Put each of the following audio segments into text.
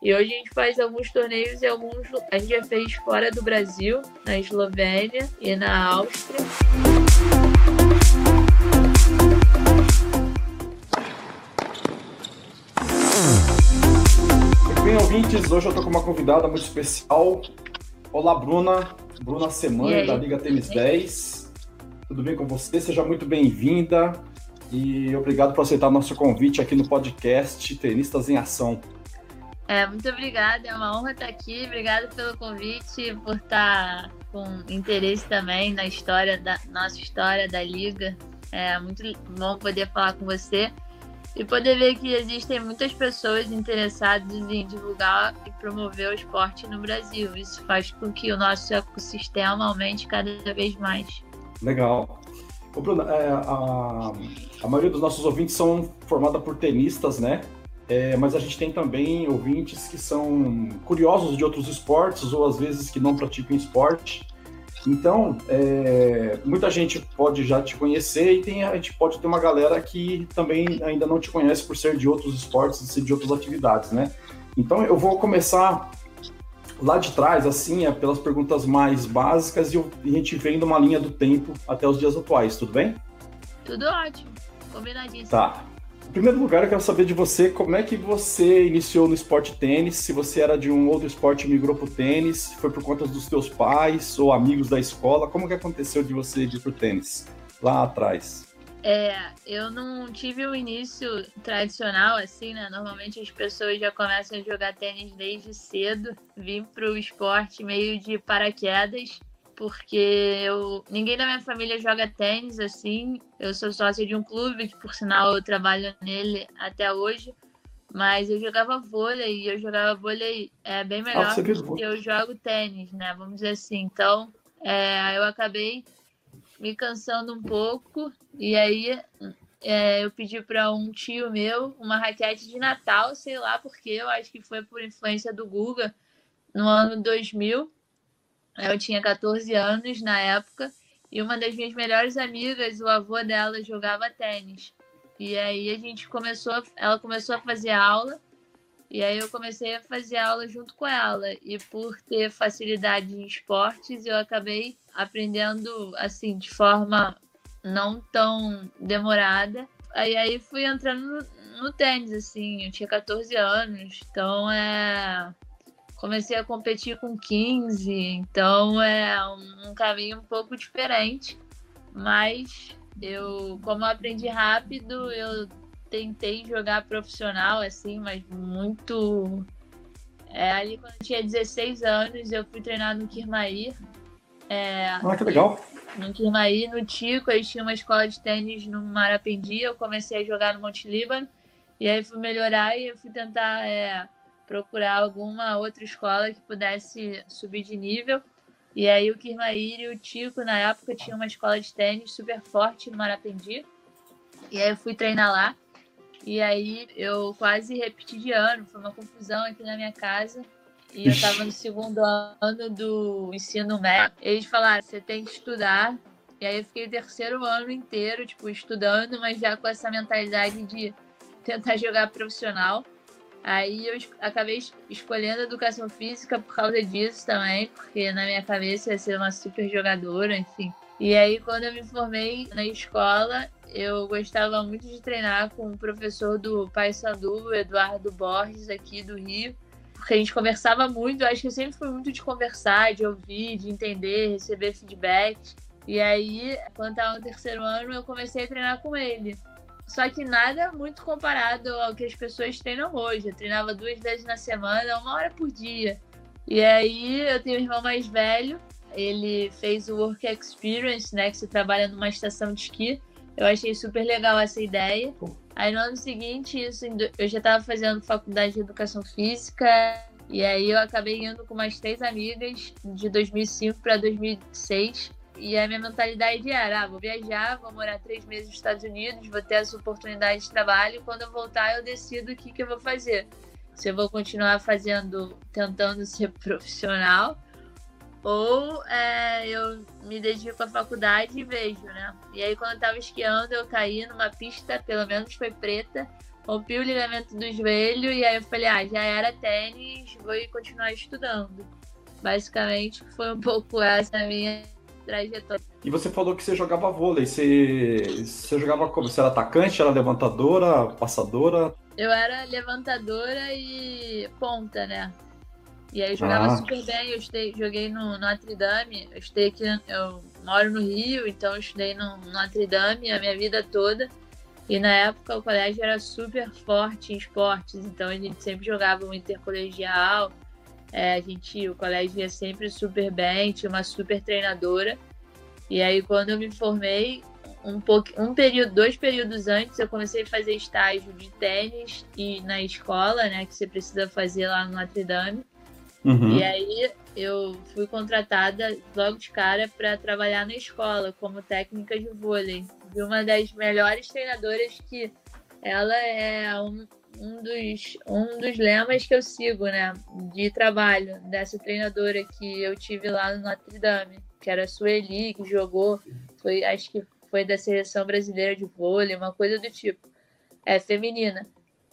E hoje a gente faz alguns torneios e alguns a gente já fez fora do Brasil, na Eslovênia e na Áustria. Bem, ouvintes, hoje eu tô com uma convidada muito especial. Olá, Bruna. Bruna Semana, da Liga Tênis 10. Tudo bem com você? Seja muito bem-vinda e obrigado por aceitar nosso convite aqui no podcast Tenistas em Ação. É, muito obrigada, é uma honra estar aqui. Obrigada pelo convite, por estar com interesse também na história da nossa história da liga. É muito bom poder falar com você e poder ver que existem muitas pessoas interessadas em divulgar e promover o esporte no Brasil. Isso faz com que o nosso ecossistema aumente cada vez mais. Legal. Ô, Bruno, é, a, a maioria dos nossos ouvintes são formados por tenistas, né? É, mas a gente tem também ouvintes que são curiosos de outros esportes ou às vezes que não praticam esporte. Então, é, muita gente pode já te conhecer e tem, a gente pode ter uma galera que também ainda não te conhece por ser de outros esportes e de outras atividades, né? Então, eu vou começar lá de trás, assim, é pelas perguntas mais básicas e, a gente vem numa linha do tempo até os dias atuais, tudo bem? Tudo ótimo, combinadíssimo. Tá. Em primeiro lugar, eu quero saber de você como é que você iniciou no esporte tênis, se você era de um outro esporte e migrou para o tênis, foi por conta dos teus pais ou amigos da escola, como que aconteceu de você ir para o tênis lá atrás? É, eu não tive um início tradicional assim, né? Normalmente as pessoas já começam a jogar tênis desde cedo. Vim para o esporte meio de paraquedas porque eu ninguém da minha família joga tênis assim. Eu sou sócia de um clube que por sinal eu trabalho nele até hoje. Mas eu jogava vôlei e eu jogava vôlei é, bem melhor ah, do que eu jogo tênis, né? Vamos dizer assim. Então, é, eu acabei me cansando um pouco e aí é, eu pedi para um tio meu uma raquete de Natal, sei lá porque, eu acho que foi por influência do Guga, no ano 2000. Eu tinha 14 anos na época e uma das minhas melhores amigas, o avô dela jogava tênis. E aí a gente começou, ela começou a fazer aula e aí eu comecei a fazer aula junto com ela. E por ter facilidade em esportes, eu acabei aprendendo assim de forma não tão demorada. Aí aí fui entrando no, no tênis assim, eu tinha 14 anos, então é comecei a competir com 15, então é um, um caminho um pouco diferente, mas eu, como eu aprendi rápido, eu tentei jogar profissional, assim, mas muito. É, ali quando eu tinha 16 anos, eu fui treinar no Kirmair. É, ah, que legal! No Kirmair, no Tico, aí tinha uma escola de tênis no Marapendi, eu comecei a jogar no Monte Líbano, e aí fui melhorar e eu fui tentar é, procurar alguma outra escola que pudesse subir de nível. E aí o Kirmaíri e o Tico, na época, tinha uma escola de tênis super forte no Marapendi. E aí eu fui treinar lá. E aí eu quase repeti de ano, foi uma confusão aqui na minha casa. E eu estava no segundo ano do ensino médio. Eles falaram: você tem que estudar. E aí eu fiquei o terceiro ano inteiro, tipo, estudando, mas já com essa mentalidade de tentar jogar profissional. Aí eu acabei escolhendo educação física por causa disso também, porque na minha cabeça ia ser uma super jogadora, enfim. E aí, quando eu me formei na escola, eu gostava muito de treinar com o professor do Paysandu, Eduardo Borges, aqui do Rio, porque a gente conversava muito. Eu acho que eu sempre fui muito de conversar, de ouvir, de entender, receber feedback. E aí, quando estava no terceiro ano, eu comecei a treinar com ele. Só que nada muito comparado ao que as pessoas treinam hoje. Eu treinava duas vezes na semana, uma hora por dia. E aí eu tenho um irmão mais velho, ele fez o Work Experience, né? Que você trabalha numa estação de esqui. Eu achei super legal essa ideia. Aí no ano seguinte, isso, eu já estava fazendo faculdade de educação física. E aí eu acabei indo com mais três amigas de 2005 para 2006 e a minha mentalidade era: ah, vou viajar, vou morar três meses nos Estados Unidos, vou ter essa oportunidade de trabalho. Quando eu voltar, eu decido o que, que eu vou fazer. Se eu vou continuar fazendo, tentando ser profissional, ou é, eu me dedico à faculdade e vejo, né? E aí, quando eu tava esquiando, eu caí numa pista, pelo menos foi preta, rompi o ligamento do joelho e aí eu falei, ah, já era tênis, vou continuar estudando. Basicamente foi um pouco essa minha trajetória. E você falou que você jogava vôlei. Você, você jogava como? Você era atacante, era levantadora, passadora? Eu era levantadora e ponta, né? E aí eu jogava ah. super bem. Eu estudei, joguei no Notre Dame. Eu estudei aqui, eu moro no Rio, então eu estudei no Notre Dame a minha vida toda. E na época o colégio era super forte em esportes, então a gente sempre jogava um intercolegial. É, a gente, o colégio ia sempre super bem, tinha uma super treinadora. E aí quando eu me formei, um pouco, um período, dois períodos antes, eu comecei a fazer estágio de tênis e na escola, né, que você precisa fazer lá no Notre Dame. Uhum. E aí eu fui contratada logo de cara para trabalhar na escola como técnica de vôlei de uma das melhores treinadoras que ela é um, um, dos, um dos lemas que eu sigo, né? De trabalho dessa treinadora que eu tive lá no Notre Dame, que era a Sueli, que jogou, foi, acho que foi da seleção brasileira de vôlei, uma coisa do tipo. É feminina.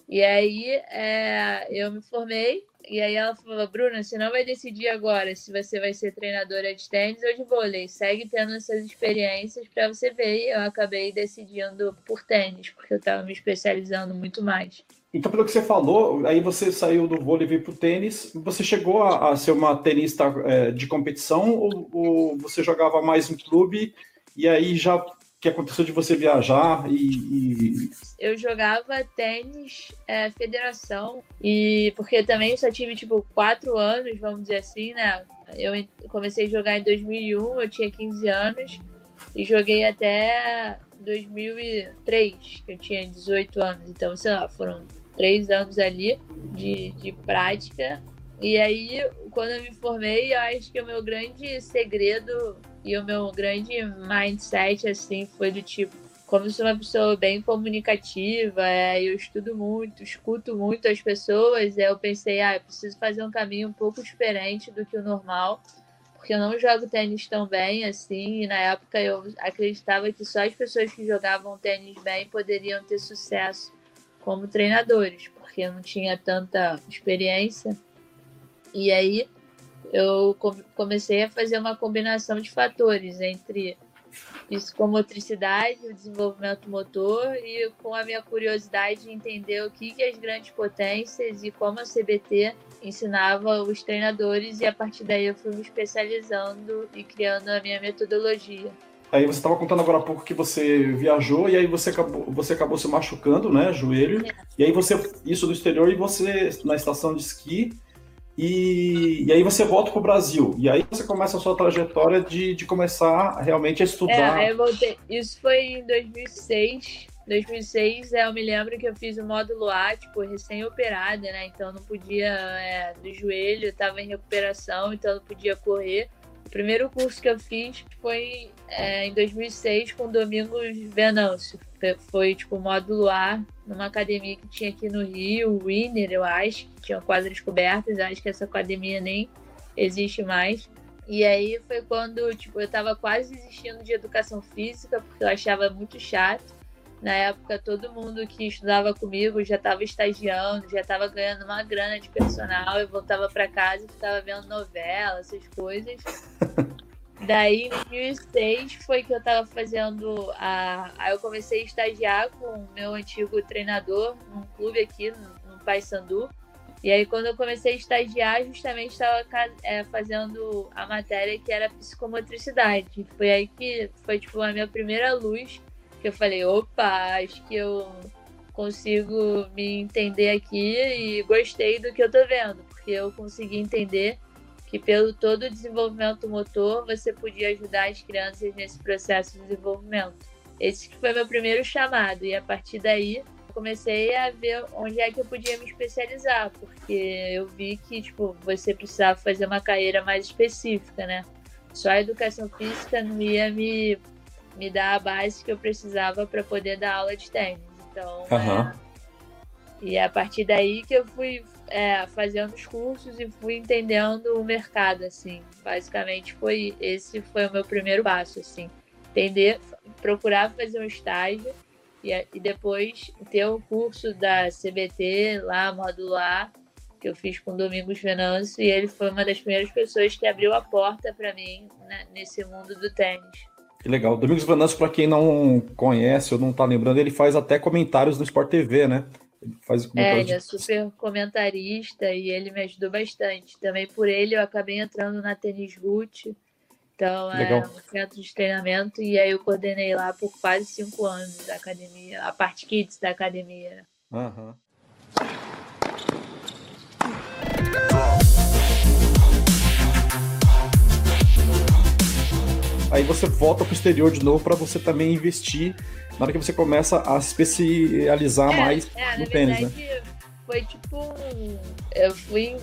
E aí é, eu me formei e aí ela falou, Bruna, você não vai decidir agora se você vai ser treinadora de tênis ou de vôlei. Segue tendo essas experiências para você ver. E eu acabei decidindo por tênis, porque eu estava me especializando muito mais. Então, pelo que você falou, aí você saiu do vôlei e veio para o tênis. Você chegou a, a ser uma tenista é, de competição ou, ou você jogava mais em clube? E aí já que aconteceu de você viajar e, e... eu jogava tênis é, federação e porque também só tive tipo quatro anos vamos dizer assim né? Eu comecei a jogar em 2001 eu tinha 15 anos e joguei até 2003 que eu tinha 18 anos. Então sei lá foram três anos ali de, de prática. E aí quando eu me formei eu acho que o meu grande segredo e o meu grande mindset, assim, foi do tipo, como sou uma pessoa bem comunicativa, é, eu estudo muito, escuto muito as pessoas, eu pensei, ah, eu preciso fazer um caminho um pouco diferente do que o normal, porque eu não jogo tênis tão bem assim, e na época eu acreditava que só as pessoas que jogavam tênis bem poderiam ter sucesso como treinadores, porque eu não tinha tanta experiência. E aí eu comecei a fazer uma combinação de fatores entre psicomotricidade, o desenvolvimento motor e com a minha curiosidade de entender o que, que as grandes potências e como a CBT ensinava os treinadores e a partir daí eu fui me especializando e criando a minha metodologia. Aí você estava contando agora há pouco que você viajou e aí você acabou, você acabou se machucando, né, joelho. É. E aí você isso do exterior e você na estação de esqui e, e aí você volta para o Brasil. E aí você começa a sua trajetória de, de começar realmente a estudar. É, eu voltei. Isso foi em 2006. 2006, é, eu me lembro que eu fiz o módulo A, tipo, recém-operada, né? Então não podia, é, do joelho, estava em recuperação, então não podia correr. O primeiro curso que eu fiz foi é, em 2006 com Domingos Venâncio. Foi, tipo, módulo A, numa academia que tinha aqui no Rio, Winner, eu acho, que tinha quadras cobertas. Acho que essa academia nem existe mais. E aí foi quando, tipo, eu tava quase desistindo de educação física, porque eu achava muito chato. Na época, todo mundo que estudava comigo já estava estagiando, já estava ganhando uma grana de personal. Eu voltava para casa e ficava vendo novela, essas coisas. Daí, em 2006, foi que eu tava fazendo a. Aí eu comecei a estagiar com o meu antigo treinador num clube aqui no, no Paysandu. E aí, quando eu comecei a estagiar, justamente estava é, fazendo a matéria que era psicomotricidade. Foi aí que foi tipo a minha primeira luz que eu falei: opa, acho que eu consigo me entender aqui e gostei do que eu tô vendo, porque eu consegui entender que pelo todo o desenvolvimento motor você podia ajudar as crianças nesse processo de desenvolvimento. Esse foi meu primeiro chamado e a partir daí comecei a ver onde é que eu podia me especializar, porque eu vi que tipo você precisava fazer uma carreira mais específica, né? Só a educação física não ia me me dar a base que eu precisava para poder dar aula de tênis. Então, uhum. é... e é a partir daí que eu fui é, fazendo os cursos e fui entendendo o mercado, assim. Basicamente foi esse foi o meu primeiro passo, assim. Entender, procurar fazer um estágio e, e depois ter o curso da CBT lá, modular, que eu fiz com Domingos Venâncio, e ele foi uma das primeiras pessoas que abriu a porta para mim né, nesse mundo do tênis. Que legal. Domingos Venâncio, para quem não conhece ou não está lembrando, ele faz até comentários no Sport TV, né? Ele faz é, ele é super comentarista e ele me ajudou bastante. Também por ele eu acabei entrando na Tênis Root, então Legal. é um centro de treinamento e aí eu coordenei lá por quase cinco anos da academia, a parte kids da academia. Uhum. Aí você volta para o exterior de novo para você também investir na hora que você começa a se especializar é, mais é, no tênis, né? verdade, né? Foi tipo. Eu fui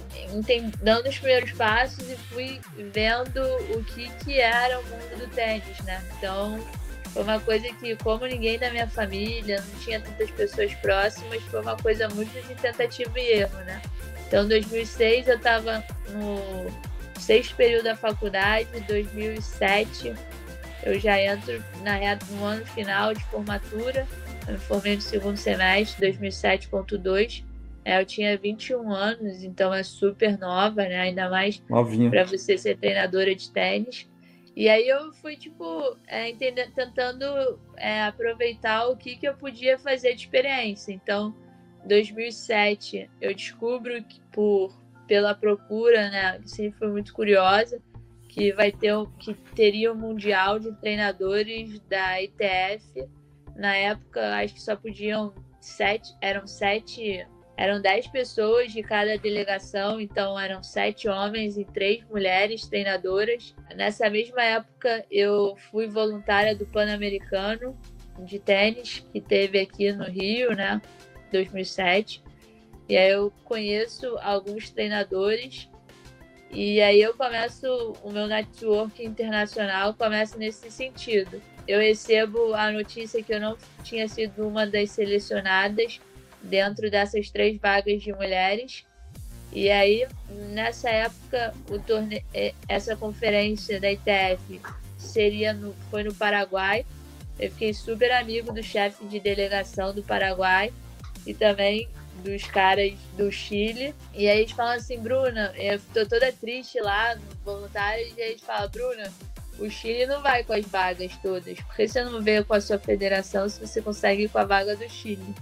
dando os primeiros passos e fui vendo o que, que era o mundo do tênis, né? Então, foi uma coisa que, como ninguém da minha família, não tinha tantas pessoas próximas, foi uma coisa muito de tentativa e erro, né? Então, em 2006 eu estava no sexto período da faculdade, 2007 eu já entro na reta no ano final de formatura. Eu me formei no segundo semestre, 2007.2. É, eu tinha 21 anos, então é super nova, né? Ainda mais para você ser treinadora de tênis. E aí eu fui, tipo, é, entender, tentando é, aproveitar o que, que eu podia fazer de experiência. Então, 2007, eu descubro que por pela procura, né? Sempre fui muito curiosa que vai ter que teria o mundial de treinadores da ITF. Na época, acho que só podiam sete, eram sete, eram dez pessoas de cada delegação, então eram sete homens e três mulheres treinadoras. Nessa mesma época, eu fui voluntária do Pan-Americano de tênis que teve aqui no Rio, né, 2007. E aí eu conheço alguns treinadores e aí eu começo o meu network internacional começa nesse sentido. Eu recebo a notícia que eu não tinha sido uma das selecionadas dentro dessas três vagas de mulheres. E aí, nessa época, o torne... É, essa conferência da ITF seria no... foi no Paraguai. Eu fiquei super amigo do chefe de delegação do Paraguai e também dos caras do Chile. E aí eles falam assim, Bruna, eu tô toda triste lá no voluntário, e aí eles falam, Bruna, o Chile não vai com as vagas todas. Por que você não veio com a sua federação se você consegue ir com a vaga do Chile?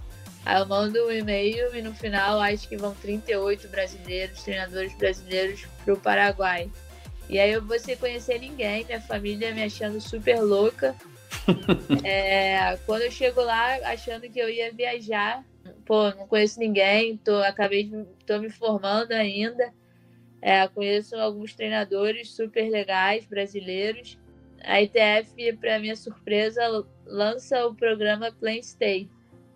Aí eu mando um e-mail e no final acho que vão 38 brasileiros, treinadores brasileiros para o Paraguai. E aí eu vou sem conhecer ninguém, minha família me achando super louca. é, quando eu chego lá achando que eu ia viajar, pô, não conheço ninguém, tô, acabei de, tô me formando ainda. É, conheço alguns treinadores super legais brasileiros. A ITF, para minha surpresa, lança o programa Play Stay,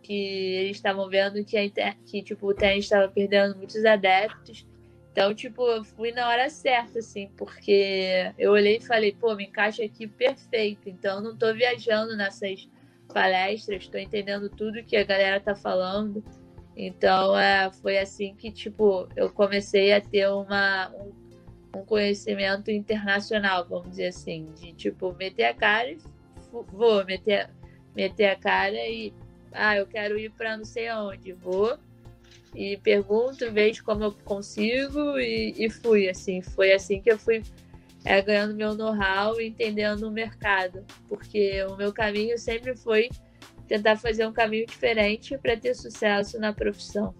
que eles estavam vendo que, a que tipo, o tênis estava perdendo muitos adeptos. Então, tipo, eu fui na hora certa, assim, porque eu olhei e falei, pô, me encaixa aqui perfeito. Então, não estou viajando nessas palestras, estou entendendo tudo que a galera tá falando. Então, é, foi assim que, tipo, eu comecei a ter uma, um, um conhecimento internacional, vamos dizer assim, de, tipo, meter a cara e vou meter, meter a cara e, ah, eu quero ir para não sei onde, vou e pergunto, vejo como eu consigo e, e fui, assim, foi assim que eu fui é, ganhando meu know-how e entendendo o mercado, porque o meu caminho sempre foi tentar fazer um caminho diferente para ter sucesso na profissão.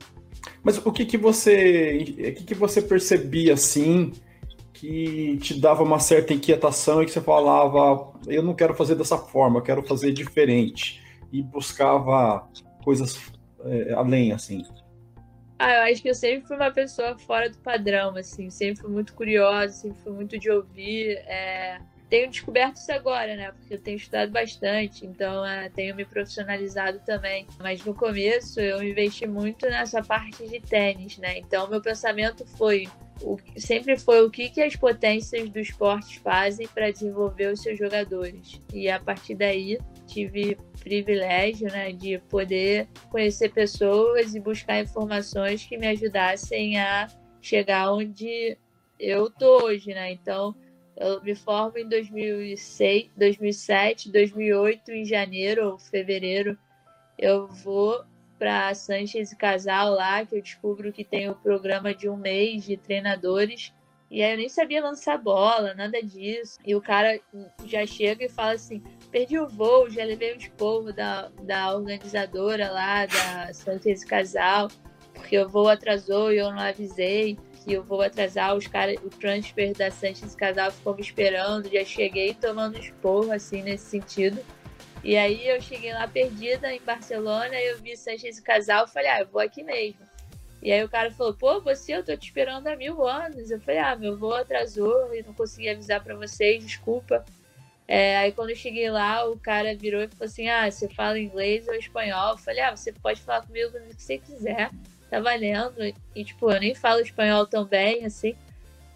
Mas o que que você, o que que você percebia assim que te dava uma certa inquietação e que você falava, eu não quero fazer dessa forma, eu quero fazer diferente e buscava coisas é, além assim? Ah, eu acho que eu sempre fui uma pessoa fora do padrão, assim, sempre fui muito curiosa, sempre fui muito de ouvir. É... Tenho descoberto isso agora, né? Porque eu tenho estudado bastante, então é, tenho me profissionalizado também. Mas no começo eu investi muito nessa parte de tênis, né? Então meu pensamento foi o, sempre foi o que, que as potências do esporte fazem para desenvolver os seus jogadores. E a partir daí tive privilégio né, de poder conhecer pessoas e buscar informações que me ajudassem a chegar onde eu tô hoje, né? Então, eu me formo em 2006, 2007, 2008, em janeiro ou fevereiro, eu vou para Sanches e Casal lá, que eu descubro que tem o programa de um mês de treinadores. E aí eu nem sabia lançar bola, nada disso. E o cara já chega e fala assim: perdi o voo, já levei o esporro da, da organizadora lá, da Sanches Casal, porque o voo atrasou e eu não avisei que eu vou atrasar os caras, o transfer da Sanches Casal ficou me esperando, já cheguei tomando esporro, assim, nesse sentido. E aí eu cheguei lá perdida em Barcelona, eu vi Sanches Casal, falei, ah, eu vou aqui mesmo. E aí o cara falou, pô, você, eu tô te esperando há mil anos. Eu falei, ah, meu voo atrasou e não consegui avisar para vocês, desculpa. É, aí quando eu cheguei lá, o cara virou e falou assim, ah, você fala inglês ou espanhol? Eu falei, ah, você pode falar comigo o que você quiser tá valendo. E, tipo, eu nem falo espanhol tão bem, assim.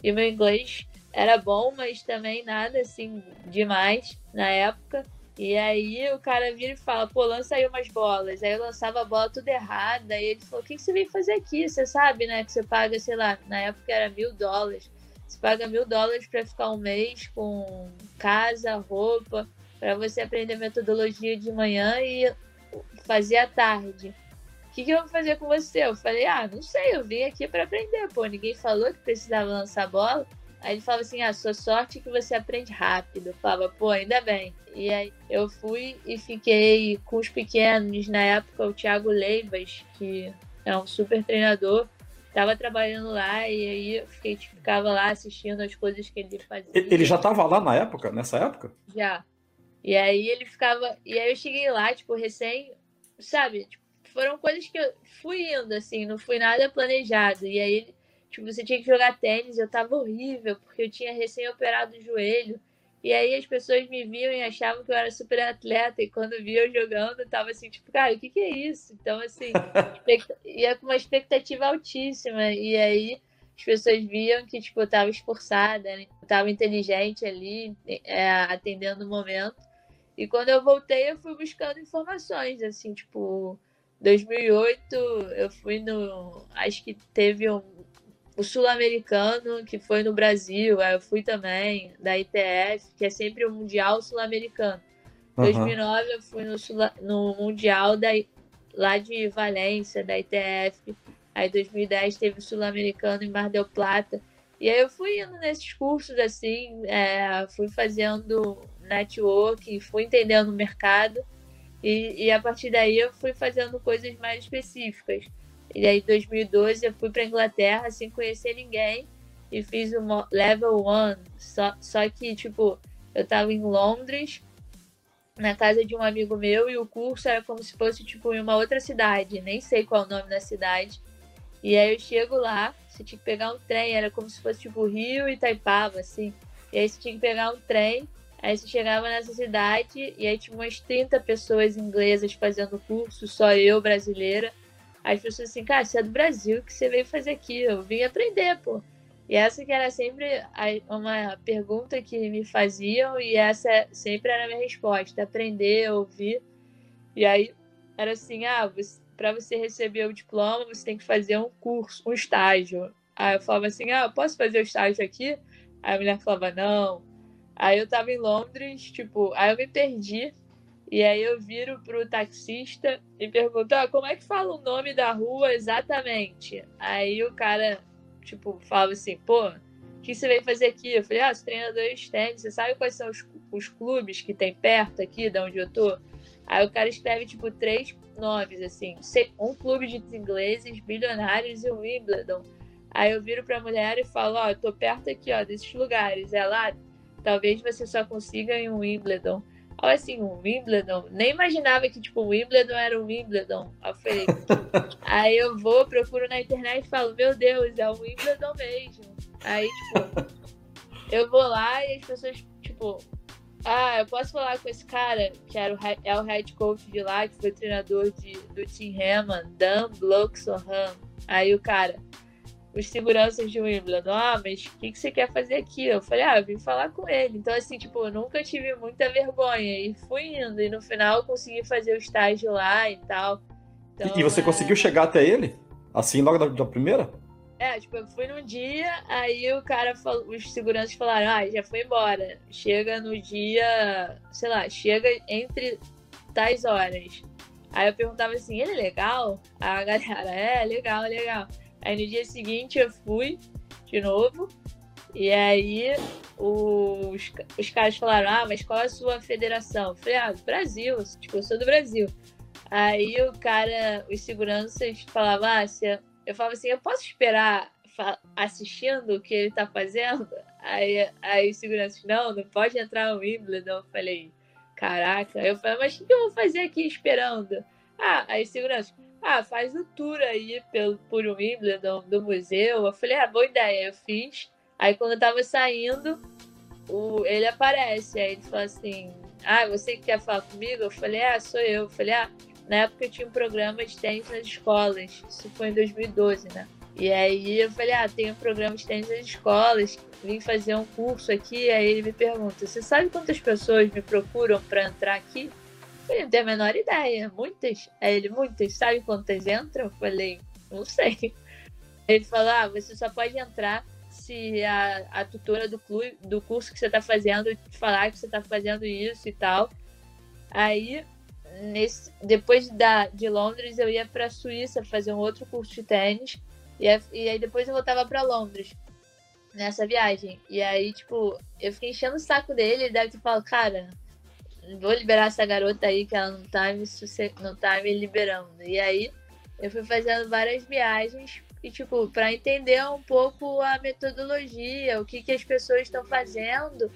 E meu inglês era bom, mas também nada, assim, demais na época. E aí o cara vira e fala, pô, lança aí umas bolas. Aí eu lançava a bola tudo errada. Aí ele falou, o que, que você veio fazer aqui? Você sabe, né, que você paga, sei lá, na época era mil dólares. Você paga mil dólares para ficar um mês com casa, roupa, para você aprender metodologia de manhã e fazer à tarde que, que eu vou fazer com você? Eu falei, ah, não sei, eu vim aqui para aprender, pô, ninguém falou que precisava lançar bola. Aí ele falava assim, ah, sua sorte é que você aprende rápido. Eu falava, pô, ainda bem. E aí eu fui e fiquei com os pequenos, na época o Thiago Leivas, que é um super treinador, tava trabalhando lá e aí eu fiquei, tipo, ficava lá assistindo as coisas que ele fazia. Ele já tava lá na época, nessa época? Já. E aí ele ficava. E aí eu cheguei lá, tipo, recém, sabe, tipo, foram coisas que eu fui indo, assim, não fui nada planejado. E aí, tipo, você tinha que jogar tênis, eu tava horrível, porque eu tinha recém-operado o joelho. E aí as pessoas me viam e achavam que eu era super atleta, e quando via eu jogando, eu tava assim, tipo, cara, o que que é isso? Então, assim, ia com uma expectativa altíssima, e aí as pessoas viam que, tipo, eu tava esforçada, né? eu tava inteligente ali, é, atendendo o momento. E quando eu voltei, eu fui buscando informações, assim, tipo, 2008 eu fui no. Acho que teve um, o Sul-Americano, que foi no Brasil. Aí eu fui também, da ITF, que é sempre o Mundial Sul-Americano. Uhum. 2009 eu fui no, no Mundial da, lá de Valência, da ITF. Aí 2010 teve o Sul-Americano em Mar del Plata. E aí eu fui indo nesses cursos assim, é, fui fazendo network, fui entendendo o mercado. E, e a partir daí eu fui fazendo coisas mais específicas. E aí, em 2012, eu fui para Inglaterra sem conhecer ninguém e fiz o level 1. Só, só que, tipo, eu estava em Londres, na casa de um amigo meu, e o curso era como se fosse, tipo, em uma outra cidade. Nem sei qual é o nome da cidade. E aí eu chego lá, você tinha que pegar um trem, era como se fosse, tipo, Rio e Itaipava, assim. E aí você tinha que pegar um trem Aí você chegava nessa cidade e aí tinha umas 30 pessoas inglesas fazendo curso, só eu brasileira. As pessoas assim, cara, você é do Brasil, o que você veio fazer aqui? Eu vim aprender, pô. E essa que era sempre uma pergunta que me faziam e essa sempre era a minha resposta, aprender, ouvir. E aí era assim, ah, para você receber o diploma, você tem que fazer um curso, um estágio. Aí eu falava assim, ah, posso fazer o estágio aqui? Aí a mulher falava, não, Aí eu tava em Londres, tipo, aí eu me perdi. E aí eu viro pro taxista e pergunto, ah, como é que fala o nome da rua exatamente? Aí o cara, tipo, fala assim, pô, o que você veio fazer aqui? Eu falei, ah, os treinadores tênis, você sabe quais são os, os clubes que tem perto aqui, de onde eu tô? Aí o cara escreve, tipo, três nomes, assim, um clube de ingleses, bilionários e o Wimbledon. Aí eu viro pra mulher e falo, ó, oh, tô perto aqui, ó, desses lugares. Ela, Talvez você só consiga em um Wimbledon. Olha assim, um Wimbledon. Nem imaginava que, tipo, o Wimbledon era um Wimbledon. Eu falei. aí eu vou, procuro na internet e falo, meu Deus, é um Wimbledon mesmo. Aí, tipo, eu vou lá e as pessoas, tipo, ah, eu posso falar com esse cara, que era o, é o head coach de lá, que foi treinador de, do Team Hammond, Dan Bloxham. Aí o cara, os seguranças de Wimbledon, ah, mas o que, que você quer fazer aqui? Eu falei, ah, eu vim falar com ele. Então, assim, tipo, eu nunca tive muita vergonha. E fui indo, e no final consegui fazer o estágio lá e tal. Então, e você é... conseguiu chegar até ele? Assim, logo da, da, primeira? É, tipo, eu fui num dia, aí o cara falou, os seguranças falaram, ah, já foi embora. Chega no dia, sei lá, chega entre tais horas. Aí eu perguntava assim, ele é legal? A galera, é, legal, legal. Aí no dia seguinte eu fui de novo. E aí os, os caras falaram, ah, mas qual é a sua federação? Eu falei, ah, Brasil, tipo, eu sou do Brasil. Aí o cara, os seguranças falavam, ah, se eu falava assim, eu posso esperar assistindo o que ele tá fazendo? Aí, aí os seguranças, não, não pode entrar no Wimbledon. Eu falei, caraca. Eu falei, mas o que eu vou fazer aqui esperando? Ah, aí segurança, ah, faz o tour aí pelo, por Wimbledon, do museu. Eu falei, ah, boa ideia. Eu fiz. Aí quando eu tava saindo, o, ele aparece. Aí ele fala assim, ah, você quer falar comigo? Eu falei, ah, sou eu. Eu falei, ah, na época eu tinha um programa de tênis nas escolas. Isso foi em 2012, né? E aí eu falei, ah, tem um programa de tênis nas escolas, vim fazer um curso aqui. Aí ele me pergunta, você sabe quantas pessoas me procuram para entrar aqui? Falei, não tenho a menor ideia, muitas. Aí ele, muitas, sabe quantas entram? Eu falei, não sei. Ele falou, ah, você só pode entrar se a, a tutora do, clube, do curso que você está fazendo falar que você está fazendo isso e tal. Aí nesse, depois da, de Londres, eu ia para Suíça fazer um outro curso de tênis. E, e aí depois eu voltava para Londres nessa viagem. E aí, tipo, eu fiquei enchendo o saco dele. Ele deve ter falado, cara, vou liberar essa garota aí que ela não tá me, não tá me liberando. E aí eu fui fazendo várias viagens e, tipo, para entender um pouco a metodologia, o que, que as pessoas estão fazendo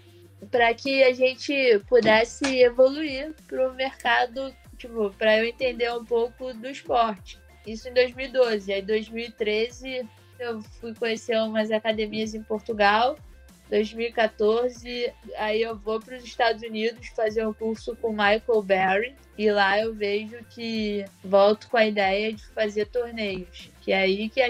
para que a gente pudesse evoluir para o mercado, tipo, para eu entender um pouco do esporte. Isso em 2012. Aí, em 2013, eu fui conhecer umas academias em Portugal. 2014, aí eu vou para os Estados Unidos fazer um curso com Michael Barry e lá eu vejo que volto com a ideia de fazer torneios, que é aí que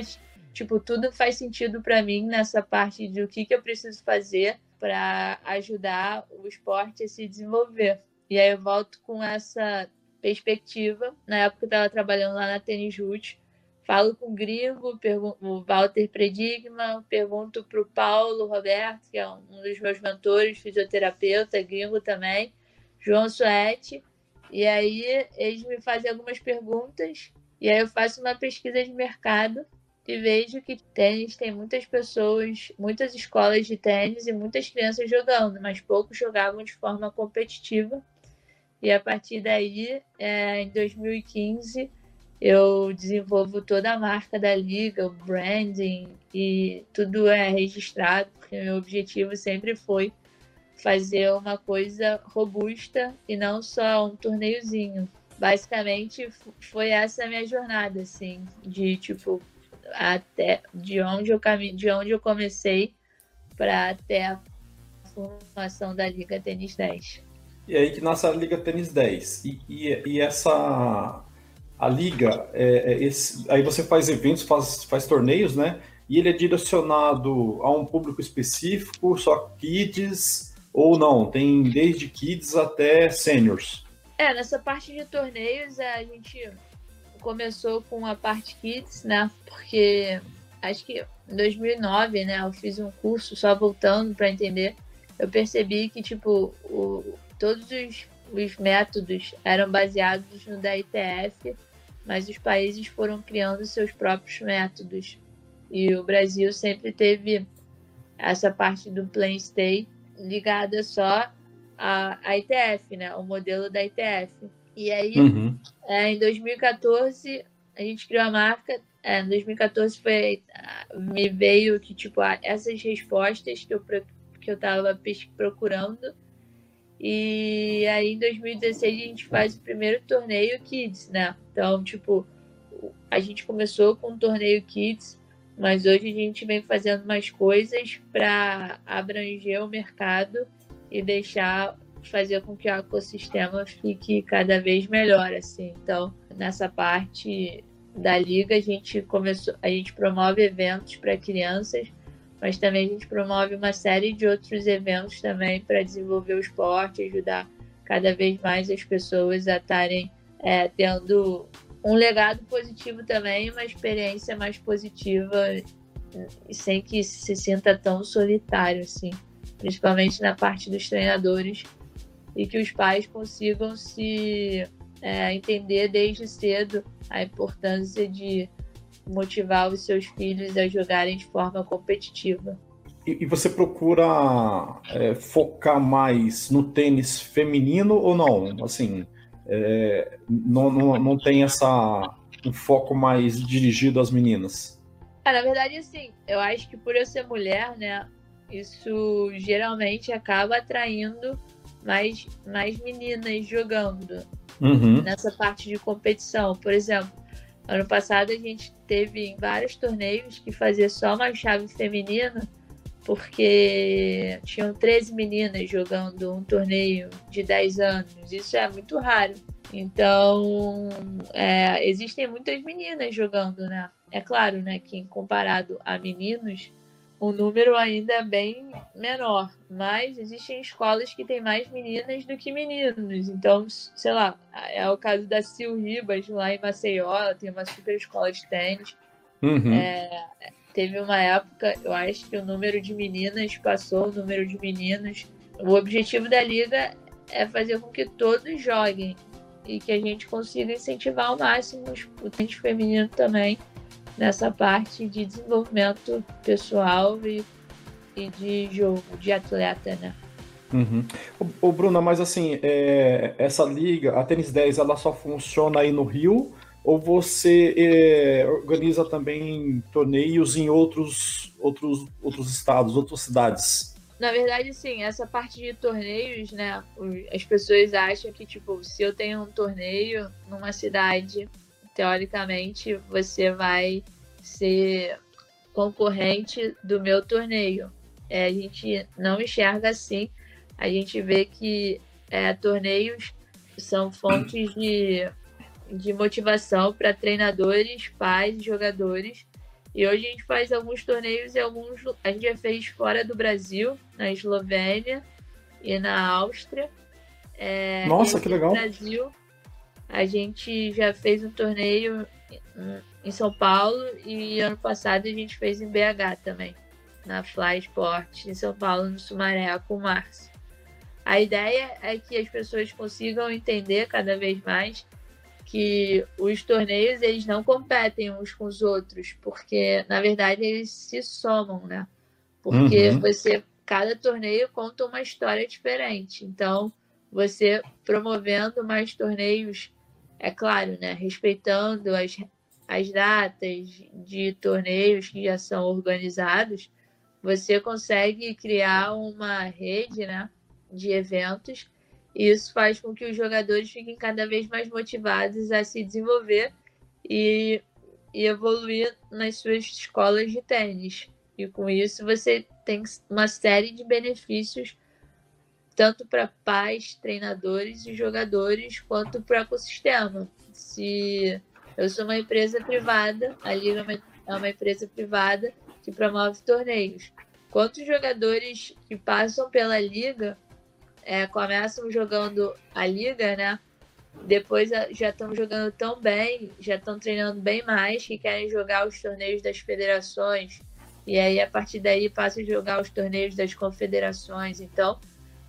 tipo tudo faz sentido para mim nessa parte de o que, que eu preciso fazer para ajudar o esporte a se desenvolver. E aí eu volto com essa perspectiva. Na época eu estava trabalhando lá na Tênis Root, falo com o Gringo, o Walter Predigma, pergunto para o Paulo Roberto, que é um dos meus mentores, fisioterapeuta, gringo também, João Suete, e aí eles me fazem algumas perguntas, e aí eu faço uma pesquisa de mercado e vejo que tênis tem muitas pessoas, muitas escolas de tênis e muitas crianças jogando, mas poucos jogavam de forma competitiva. E a partir daí, é, em 2015, eu desenvolvo toda a marca da liga, o branding e tudo é registrado, porque meu objetivo sempre foi fazer uma coisa robusta e não só um torneiozinho. Basicamente foi essa a minha jornada, assim, de tipo até de onde eu came... de onde eu comecei para até a formação da Liga Tênis 10. E aí que nasce a Liga Tênis 10. E, e, e essa a liga, é, é esse, aí você faz eventos, faz, faz torneios, né? E ele é direcionado a um público específico, só kids ou não? Tem desde kids até seniors. É, nessa parte de torneios a gente começou com a parte Kids, né? Porque acho que em 2009, né, eu fiz um curso só voltando para entender. Eu percebi que tipo o, todos os, os métodos eram baseados no da ITF, mas os países foram criando seus próprios métodos. E o Brasil sempre teve essa parte do Plain Stay ligada só à, à ITF, né? O modelo da ITF. E aí, uhum. é, em 2014, a gente criou a marca. É, em 2014 foi, me veio que, tipo, essas respostas que eu, que eu tava procurando. E aí, em 2016, a gente faz o primeiro torneio Kids, né? Então, tipo, a gente começou com o torneio Kids, mas hoje a gente vem fazendo mais coisas para abranger o mercado e deixar fazer com que o ecossistema fique cada vez melhor, assim. Então, nessa parte da liga, a gente começou, a gente promove eventos para crianças, mas também a gente promove uma série de outros eventos também para desenvolver o esporte, ajudar cada vez mais as pessoas a estarem é, tendo um legado positivo também, uma experiência mais positiva sem que se sinta tão solitário assim, principalmente na parte dos treinadores. E que os pais consigam se é, entender desde cedo a importância de motivar os seus filhos a jogarem de forma competitiva. E, você procura é, focar mais no tênis feminino ou não? Assim, é, não, não, não tem essa um foco mais dirigido às meninas? Ah, na verdade, assim, eu acho que por eu ser mulher, né, isso geralmente acaba atraindo mais, mais meninas jogando uhum. nessa parte de competição. Por exemplo, ano passado a gente teve vários torneios que fazia só uma chave feminina, porque tinham 13 meninas jogando um torneio de 10 anos. Isso é muito raro. Então, é, existem muitas meninas jogando, né? É claro, né, que comparado a meninos, o número ainda é bem menor, mas existem escolas que têm mais meninas do que meninos. Então, sei lá, é o caso da Sil Ribas lá em Maceió, tem uma super escola de tênis. Uhum. É, teve uma época, eu acho que o número de meninas passou o número de meninos. O objetivo da liga é fazer com que todos joguem e que a gente consiga incentivar ao máximo o tênis feminino também nessa parte de desenvolvimento pessoal e, e de jogo, de atleta, né? Uhum. Ô, ô, Bruna, mas assim, é, essa liga, a Tênis 10, ela só funciona aí no Rio? Ou você é, organiza também torneios em outros, outros, outros estados, outras cidades? Na verdade, sim, essa parte de torneios, né? As pessoas acham que, tipo, se eu tenho um torneio numa cidade, teoricamente, você vai ser concorrente do meu torneio. É, a gente não enxerga assim. A gente vê que é, torneios são fontes de, de motivação para treinadores, pais jogadores e hoje a gente faz alguns torneios e alguns. A gente já fez fora do Brasil, na Eslovênia e na Áustria. É, Nossa, que legal! No Brasil, a gente já fez um torneio em São Paulo e ano passado a gente fez em BH também, na Fly Sport, em São Paulo, no Sumaré, com o Márcio. A ideia é que as pessoas consigam entender cada vez mais que os torneios eles não competem uns com os outros, porque na verdade eles se somam, né? Porque uhum. você cada torneio conta uma história diferente. Então, você promovendo mais torneios, é claro, né, respeitando as, as datas de torneios que já são organizados, você consegue criar uma rede, né, de eventos e isso faz com que os jogadores fiquem cada vez mais motivados a se desenvolver e, e evoluir nas suas escolas de tênis. E com isso você tem uma série de benefícios tanto para pais, treinadores e jogadores, quanto para o ecossistema. Se eu sou uma empresa privada, a Liga é uma empresa privada que promove torneios. Quantos jogadores que passam pela Liga é, começam jogando a liga, né? Depois já estão jogando tão bem, já estão treinando bem mais, que querem jogar os torneios das federações. E aí, a partir daí, passam a jogar os torneios das confederações. Então,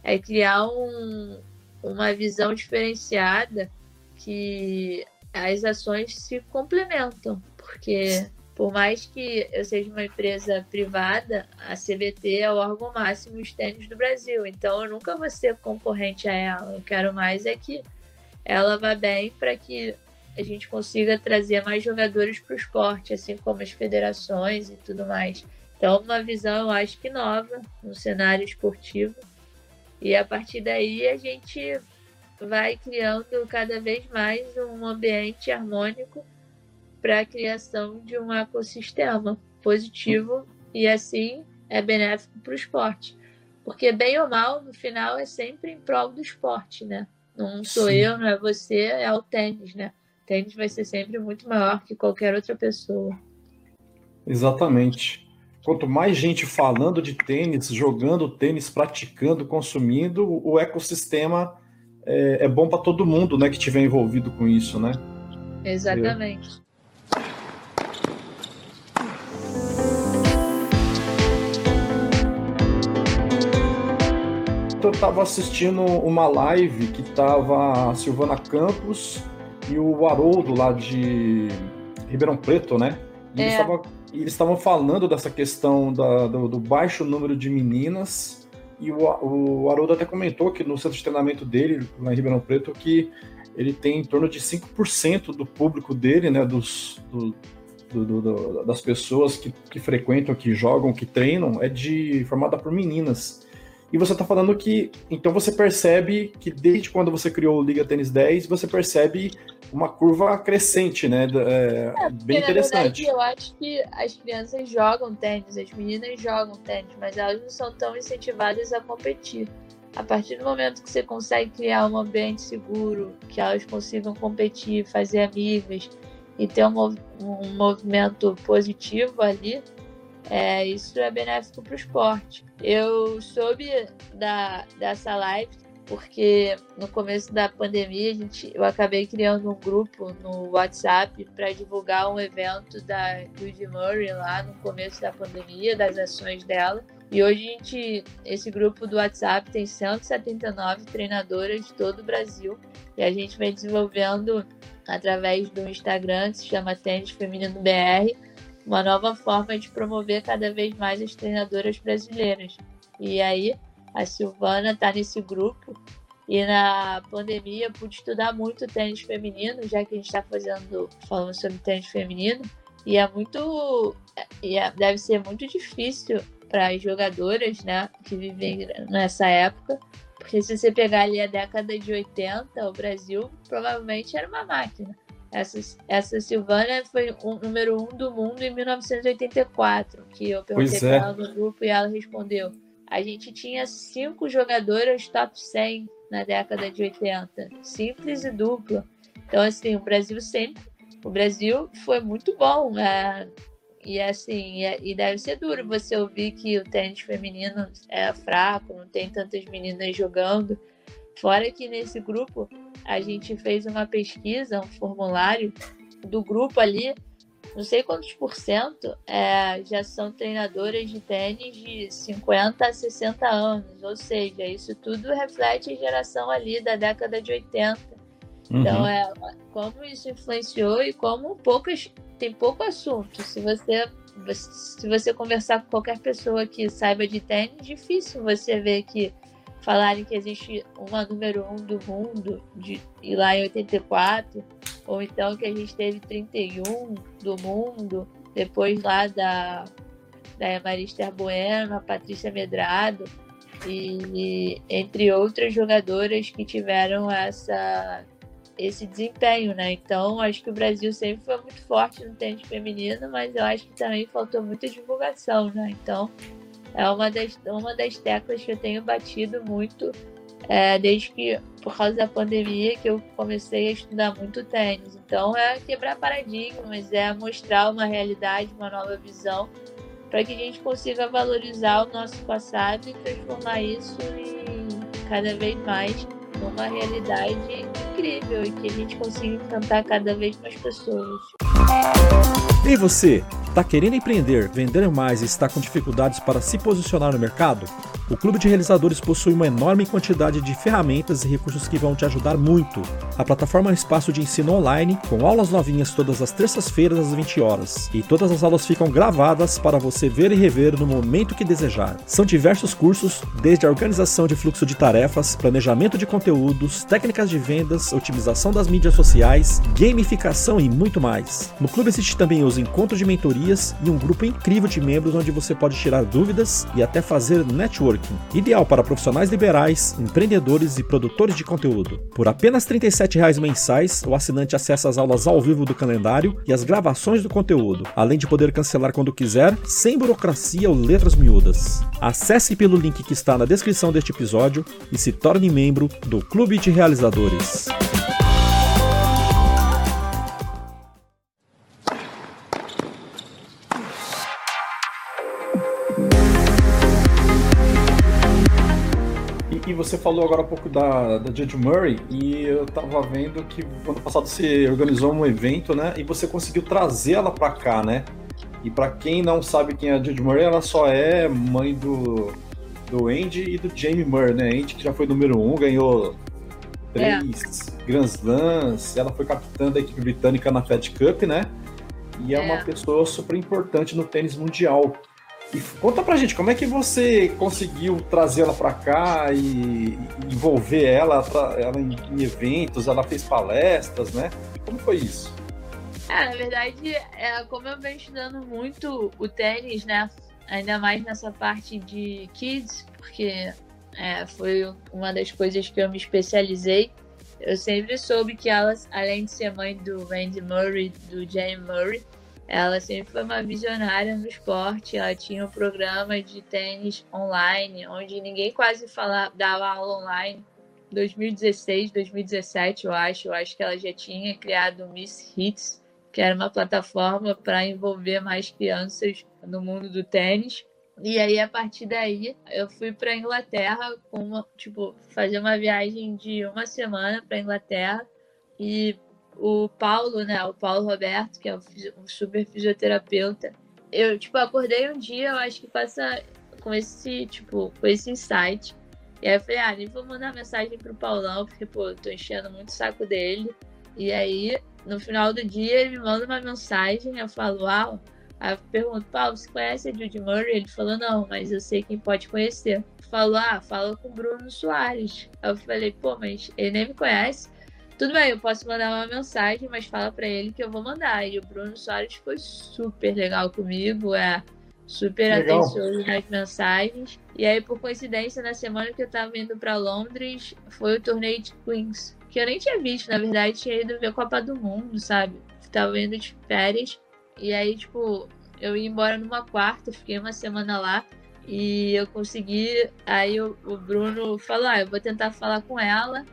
é criar um, uma visão diferenciada que as ações se complementam, porque por mais que eu seja uma empresa privada, a CBT é o órgão máximo de tênis do Brasil. Então eu nunca vou ser concorrente a ela. Eu quero mais é que ela vá bem para que a gente consiga trazer mais jogadores para o esporte, assim como as federações e tudo mais. Então, uma visão, eu acho que nova no cenário esportivo. E a partir daí a gente vai criando cada vez mais um ambiente harmônico para a criação de um ecossistema positivo e assim é benéfico para o esporte. Porque, bem ou mal, no final é sempre em prol do esporte, né? Não sou Sim. eu, não é você, é o tênis, né? O tênis vai ser sempre muito maior que qualquer outra pessoa. Exatamente. Quanto mais gente falando de tênis, jogando tênis, praticando, consumindo, o ecossistema é, é bom para todo mundo, né, que tiver envolvido com isso, né? Exatamente. ontem eu estava assistindo uma live que tava a Silvana Campos e o Haroldo lá de Ribeirão Preto, né? E é. eles estavam falando dessa questão da, do, do, baixo número de meninas. E o, o Haroldo até comentou que no centro de treinamento dele, lá em Ribeirão Preto, que ele tem em torno de 5% do público dele, né? Dos, do, do, do, das pessoas que, que frequentam, que jogam, que treinam, é de formada por meninas. E você está falando que, então você percebe que desde quando você criou o Liga Tênis 10, você percebe uma curva crescente, né? É, é, bem interessante. Verdade, eu acho que as crianças jogam tênis, as meninas jogam tênis, mas elas não são tão incentivadas a competir. A partir do momento que você consegue criar um ambiente seguro, que elas consigam competir, fazer amigas, e ter um, um movimento positivo ali, é, isso é benéfico para o esporte. Eu soube da, dessa live porque no começo da pandemia a gente, eu acabei criando um grupo no WhatsApp para divulgar um evento da Judy Murray lá no começo da pandemia, das ações dela. E hoje a gente, esse grupo do WhatsApp tem 179 treinadoras de todo o Brasil e a gente vem desenvolvendo através do Instagram, que se chama Tênis Feminino BR, uma nova forma de promover cada vez mais as treinadoras brasileiras. E aí, a Silvana está nesse grupo. E na pandemia pude estudar muito tênis feminino, já que a gente está fazendo, falando sobre tênis feminino. E é muito. E é, deve ser muito difícil para as jogadoras né, que vivem nessa época porque se você pegar ali a década de 80, o Brasil provavelmente era uma máquina. Essa, essa Silvana foi o número um do mundo em 1984, que eu perguntei para é. ela no grupo e ela respondeu. A gente tinha cinco jogadoras top 100 na década de 80, simples e dupla. Então, assim, o Brasil sempre. O Brasil foi muito bom. Né? E assim, é, e deve ser duro você ouvir que o tênis feminino é fraco, não tem tantas meninas jogando. Fora que nesse grupo a gente fez uma pesquisa, um formulário do grupo ali, não sei quantos por cento é, já são treinadoras de tênis de 50 a 60 anos, ou seja, isso tudo reflete a geração ali da década de 80. Então, uhum. Então, é, como isso influenciou e como poucas tem pouco assunto. Se você, se você conversar com qualquer pessoa que saiba de tênis, difícil você ver que falarem que existe uma número um do mundo de, e lá em 84, ou então que a gente teve 31 do mundo, depois lá da, da Marista Bueno, a Patrícia Medrado, e, e entre outras jogadoras que tiveram essa esse desempenho, né? Então, acho que o Brasil sempre foi muito forte no tênis feminino, mas eu acho que também faltou muita divulgação, né? Então, é uma das, uma das teclas que eu tenho batido muito é, desde que, por causa da pandemia, que eu comecei a estudar muito tênis. Então, é quebrar paradigmas, é mostrar uma realidade, uma nova visão, para que a gente consiga valorizar o nosso passado e transformar isso em cada vez mais uma realidade incrível e que a gente consiga encantar cada vez mais pessoas. E você, está querendo empreender, vender mais e está com dificuldades para se posicionar no mercado? O Clube de Realizadores possui uma enorme quantidade de ferramentas e recursos que vão te ajudar muito. A plataforma é um espaço de ensino online, com aulas novinhas todas as terças-feiras às 20 horas. E todas as aulas ficam gravadas para você ver e rever no momento que desejar. São diversos cursos, desde a organização de fluxo de tarefas, planejamento de conteúdos, técnicas de vendas, otimização das mídias sociais, gamificação e muito mais. No clube existe também os encontros de mentorias e um grupo incrível de membros onde você pode tirar dúvidas e até fazer network Networking, ideal para profissionais liberais, empreendedores e produtores de conteúdo. Por apenas R$ 37,00 mensais, o assinante acessa as aulas ao vivo do calendário e as gravações do conteúdo, além de poder cancelar quando quiser, sem burocracia ou letras miúdas. Acesse pelo link que está na descrição deste episódio e se torne membro do Clube de Realizadores. você falou agora há pouco da, da Judge Murray e eu tava vendo que no ano passado você organizou um evento, né? E você conseguiu trazer ela para cá, né? E para quem não sabe quem é a Judge Murray, ela só é mãe do, do Andy e do Jamie Murray, né? Andy que já foi número um, ganhou três é. Grand Slams, ela foi capitã da equipe britânica na Fed Cup, né? E é, é, uma pessoa super importante no tênis mundial. E conta pra gente, como é que você conseguiu trazer ela pra cá e envolver ela, ela em, em eventos, ela fez palestras, né? Como foi isso? É, na verdade, é, como eu venho estudando muito o tênis, né? Ainda mais nessa parte de kids, porque é, foi uma das coisas que eu me especializei. Eu sempre soube que ela, além de ser mãe do Andy Murray, do Jamie Murray, ela sempre foi uma visionária no esporte. Ela tinha um programa de tênis online, onde ninguém quase falava, dava aula online. 2016, 2017, eu acho. Eu acho que ela já tinha criado o Miss Hits, que era uma plataforma para envolver mais crianças no mundo do tênis. E aí, a partir daí, eu fui para Inglaterra, com uma, tipo, fazer uma viagem de uma semana para Inglaterra. E o Paulo, né? O Paulo Roberto, que é um super fisioterapeuta. Eu, tipo, acordei um dia, eu acho que passa com esse, tipo, com esse insight. E aí eu falei, ah, nem vou mandar mensagem pro Paulão, porque, pô, eu tô enchendo muito o saco dele. E aí, no final do dia, ele me manda uma mensagem, eu falo, ah, aí eu pergunto, Paulo, você conhece a Judy Murray? Ele falou, não, mas eu sei quem pode conhecer. Falou, ah, fala com o Bruno Soares. Aí eu falei, pô, mas ele nem me conhece. Tudo bem, eu posso mandar uma mensagem, mas fala para ele que eu vou mandar. E o Bruno Soares foi super legal comigo, é super legal. atencioso nas mensagens. E aí, por coincidência, na semana que eu tava indo para Londres, foi o torneio de Queens, que eu nem tinha visto, na verdade, tinha ido ver a Copa do Mundo, sabe? Tava indo de férias. E aí, tipo, eu ia embora numa quarta, fiquei uma semana lá. E eu consegui. Aí o, o Bruno falou: ah, eu vou tentar falar com ela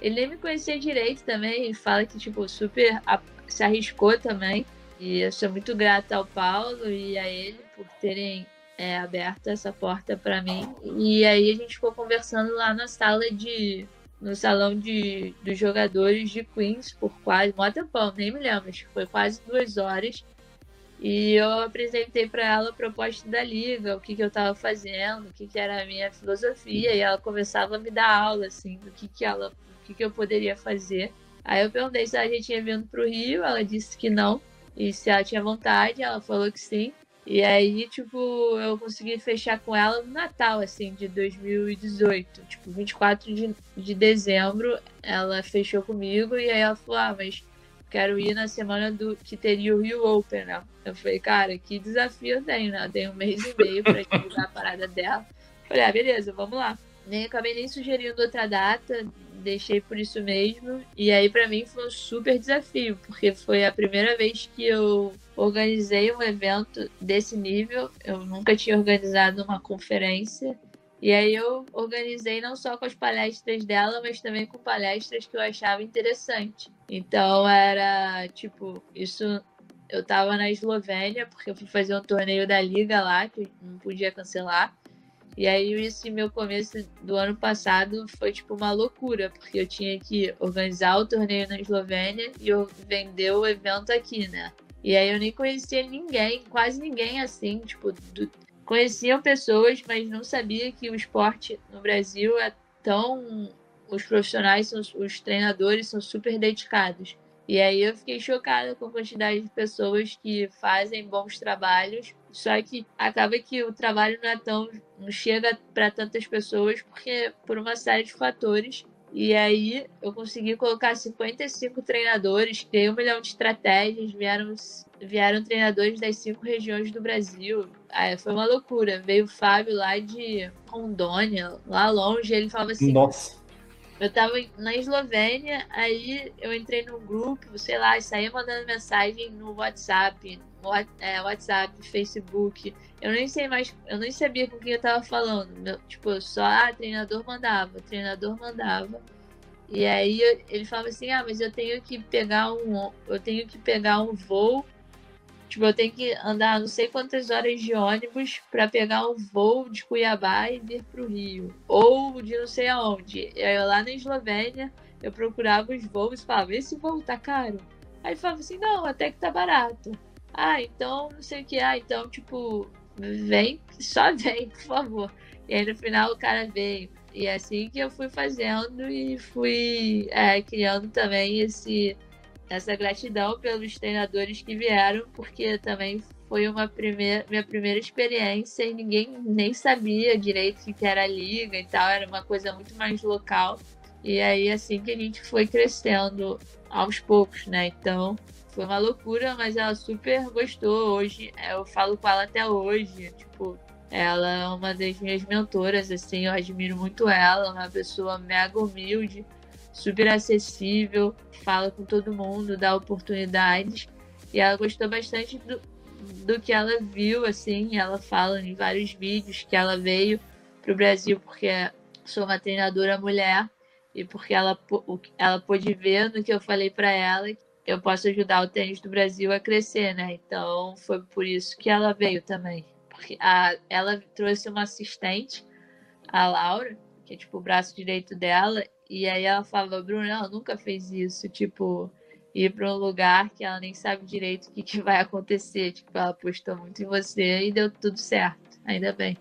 ele nem me conhecia direito também, fala que, tipo, super se arriscou também. E eu sou muito grata ao Paulo e a ele por terem é, aberto essa porta para mim. E aí a gente ficou conversando lá na sala de. no salão de, dos jogadores de Queens por quase. Mó tempão, nem me lembro, foi quase duas horas. E eu apresentei para ela a proposta da liga, o que, que eu estava fazendo, o que, que era a minha filosofia, e ela começava a me dar aula, assim, do que, que ela que, que eu poderia fazer. Aí eu perguntei se ela já tinha vindo para o Rio, ela disse que não. E se ela tinha vontade, ela falou que sim. E aí, tipo, eu consegui fechar com ela no Natal, assim, de 2018. Tipo, 24 de, de dezembro, ela fechou comigo e aí ela falou, ah, mas quero ir na semana do que teria o Rio Open, né? Eu falei, cara, que desafio eu tenho, né? Eu tenho um mês e meio pra divulgar a parada dela. Falei, ah, beleza, vamos lá. Nem acabei nem sugerindo outra data, deixei por isso mesmo. E aí, para mim, foi um super desafio, porque foi a primeira vez que eu organizei um evento desse nível. Eu nunca tinha organizado uma conferência. E aí eu organizei não só com as palestras dela, mas também com palestras que eu achava interessante. Então era tipo, isso eu tava na Eslovênia, porque eu fui fazer um torneio da liga lá, que não podia cancelar. E aí, esse meu começo do ano passado foi tipo uma loucura, porque eu tinha que organizar o torneio na Eslovênia e eu vender o evento aqui, né? E aí eu nem conhecia ninguém, quase ninguém assim, tipo, do... conheciam pessoas, mas não sabia que o esporte no Brasil é tão. Os profissionais, são... os treinadores são super dedicados. E aí eu fiquei chocada com a quantidade de pessoas que fazem bons trabalhos, só que acaba que o trabalho não é tão não chega para tantas pessoas porque por uma série de fatores. E aí eu consegui colocar 55 treinadores, criei um milhão de estratégias, vieram, vieram treinadores das cinco regiões do Brasil. Aí foi uma loucura. Veio o Fábio lá de Rondônia, lá longe, ele falava assim. Nossa. Eu tava na Eslovênia, aí eu entrei no grupo, sei lá, saía mandando mensagem no WhatsApp, é, WhatsApp, Facebook. Eu nem sei mais, eu nem sabia com quem eu tava falando. Meu, tipo, só, ah, treinador mandava, treinador mandava. E aí ele falava assim, ah, mas eu tenho que pegar um. Eu tenho que pegar um voo Tipo, eu tenho que andar não sei quantas horas de ônibus para pegar um voo de Cuiabá e vir para o Rio. Ou de não sei aonde. Eu lá na Eslovênia, eu procurava os voos e falava, esse voo tá caro? Aí falava assim, não, até que tá barato. Ah, então não sei o que. Ah, então, tipo, vem, só vem, por favor. E aí no final o cara veio. E é assim que eu fui fazendo e fui é, criando também esse, essa gratidão pelos treinadores que vieram, porque também foi uma primeira, minha primeira experiência e ninguém nem sabia direito o que era a liga e tal, era uma coisa muito mais local. E aí assim que a gente foi crescendo aos poucos, né? Então foi uma loucura, mas ela super gostou. Hoje eu falo com ela até hoje, tipo, ela é uma das minhas mentoras, assim, eu admiro muito ela, uma pessoa mega humilde, super acessível, fala com todo mundo, dá oportunidades. E ela gostou bastante do, do que ela viu, assim, ela fala em vários vídeos que ela veio para o Brasil porque sou uma treinadora mulher e porque ela, ela pôde ver no que eu falei para ela eu posso ajudar o tênis do Brasil a crescer, né? Então foi por isso que ela veio também a, ela trouxe uma assistente, a Laura, que é tipo o braço direito dela, e aí ela falou, Bruna, ela nunca fez isso, tipo, ir para um lugar que ela nem sabe direito o que, que vai acontecer. Tipo, ela apostou muito em você e deu tudo certo, ainda bem.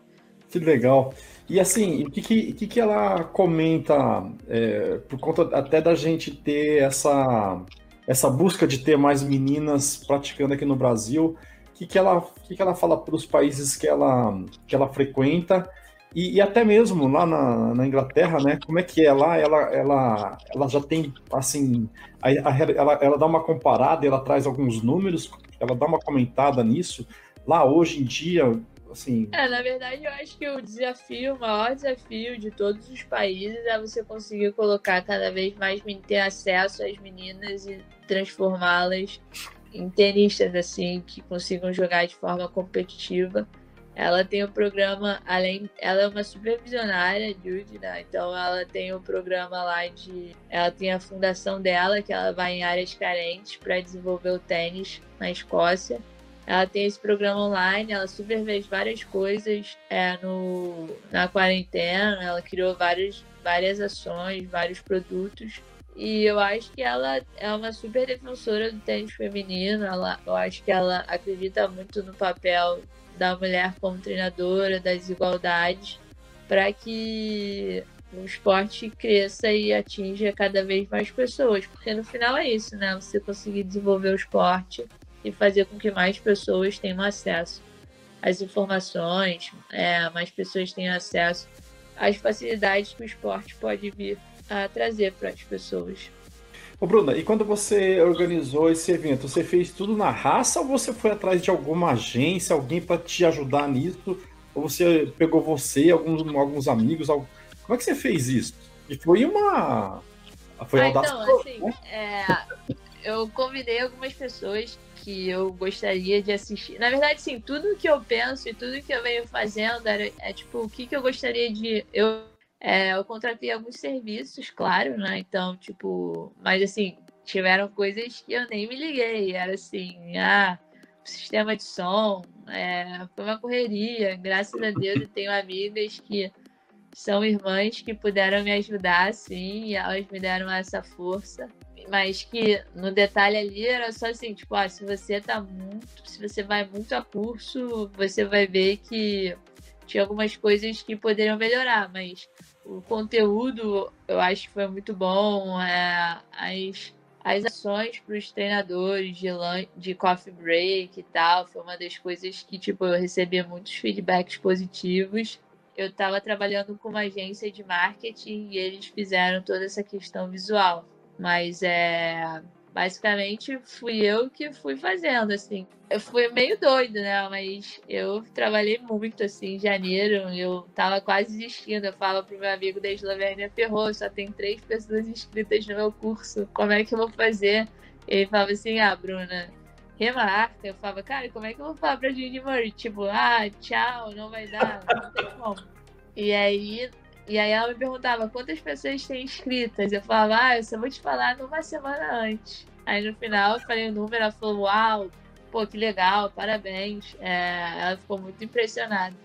Que legal. E assim, o que, que, que ela comenta, é, por conta até da gente ter essa, essa busca de ter mais meninas praticando aqui no Brasil, que, que, ela, que, que ela fala para os países que ela, que ela frequenta e, e, até mesmo lá na, na, Inglaterra, né? Como é que é lá? Ela, ela, ela já tem, assim, a, a, ela, ela dá uma comparada, ela traz alguns números, ela dá uma comentada nisso. Lá hoje em dia, assim... É, na verdade, eu acho que o desafio, o maior desafio de todos os países é você conseguir colocar cada vez mais, ter acesso às meninas e transformá-las em tenistas assim que consigam jogar de forma competitiva. Ela tem o um programa, além, ela é uma supervisionária, Judy, né? Então ela tem o um programa lá de, ela tem a fundação dela que ela vai em áreas carentes para desenvolver o tênis na Escócia. Ela tem esse programa online, ela supervê várias coisas é, no, na quarentena, ela criou várias, várias ações, vários produtos e eu acho que ela é uma super defensora do tênis feminino. Ela, eu acho que ela acredita muito no papel da mulher como treinadora, das igualdades, para que o esporte cresça e atinja cada vez mais pessoas. Porque no final é isso, né? Você conseguir desenvolver o esporte e fazer com que mais pessoas tenham acesso às informações, é, mais pessoas tenham acesso às facilidades que o esporte pode vir a trazer para as pessoas. Ô Bruna, e quando você organizou esse evento, você fez tudo na raça ou você foi atrás de alguma agência, alguém para te ajudar nisso? Ou você pegou você, alguns, alguns amigos? Algum... Como é que você fez isso? E foi uma. Foi ah, então, assim, né? é, eu convidei algumas pessoas que eu gostaria de assistir. Na verdade, sim, tudo que eu penso e tudo que eu venho fazendo era, é tipo, o que, que eu gostaria de. Eu é, eu contratei alguns serviços, claro, né? Então, tipo, mas assim, tiveram coisas que eu nem me liguei. Era assim, ah, sistema de som, é, foi uma correria. Graças a Deus eu tenho amigas que são irmãs que puderam me ajudar, assim, e elas me deram essa força. Mas que no detalhe ali era só assim, tipo, ah, se você tá muito, se você vai muito a curso, você vai ver que tinha algumas coisas que poderiam melhorar, mas o conteúdo eu acho que foi muito bom. É, as, as ações para os treinadores de, de coffee break e tal, foi uma das coisas que tipo, eu recebi muitos feedbacks positivos. Eu estava trabalhando com uma agência de marketing e eles fizeram toda essa questão visual. Mas é basicamente fui eu que fui fazendo, assim. Eu fui meio doido, né? Mas eu trabalhei muito, assim, em janeiro. Eu tava quase desistindo. Eu falo pro meu amigo da Eslovênia, ferrou, só tem três pessoas inscritas no meu curso. Como é que eu vou fazer? Ele falava assim, ah, Bruna, remarca. Eu falava, cara, como é que eu vou falar pra Judy Murray? Tipo, ah, tchau, não vai dar, não tem como. E aí, e aí ela me perguntava quantas pessoas tem inscritas. Eu falava, ah, eu só vou te falar numa semana antes. Aí no final eu falei o número, ela falou, uau, pô, que legal, parabéns. É, ela ficou muito impressionada.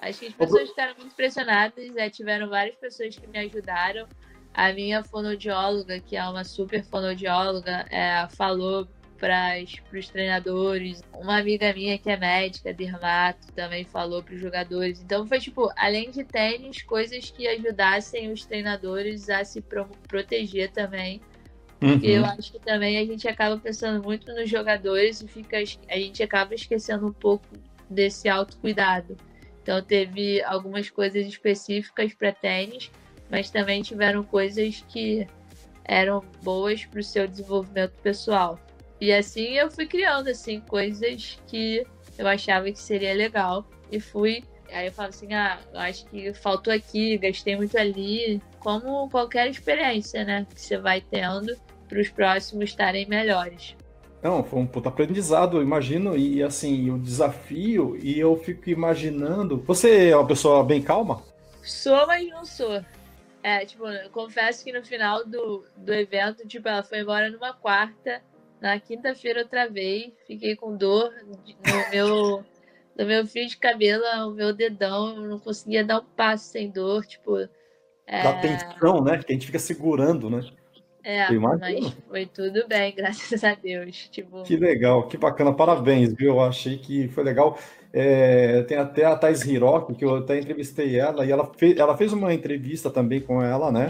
Acho que as pessoas ficaram muito impressionadas, é, tiveram várias pessoas que me ajudaram. A minha fonodióloga, que é uma super fonodióloga, é, falou para os treinadores. Uma amiga minha que é médica, dermato, também falou para os jogadores. Então foi tipo, além de tênis, coisas que ajudassem os treinadores a se pro proteger também. Porque uhum. eu acho que também a gente acaba pensando muito nos jogadores e fica, a gente acaba esquecendo um pouco desse autocuidado. Então teve algumas coisas específicas para tênis, mas também tiveram coisas que eram boas para o seu desenvolvimento pessoal. E assim eu fui criando assim coisas que eu achava que seria legal e fui. Aí eu falo assim, ah, eu acho que faltou aqui, gastei muito ali, como qualquer experiência, né, que você vai tendo para os próximos estarem melhores. Não, foi um puta aprendizado, imagino, e assim, o desafio, e eu fico imaginando. Você é uma pessoa bem calma? Sou, mas não sou. É, tipo, eu confesso que no final do, do evento, tipo, ela foi embora numa quarta, na quinta-feira eu travei, fiquei com dor no meu, no meu fio de cabelo, o meu dedão, eu não conseguia dar um passo sem dor, tipo. É... Dá tensão, né? Que a gente fica segurando, né? É, mas foi tudo bem, graças a Deus. Tipo... Que legal, que bacana, parabéns, viu? Eu achei que foi legal. É, tem até a Thais Hiroki, que eu até entrevistei ela, e ela fez, ela fez uma entrevista também com ela, né?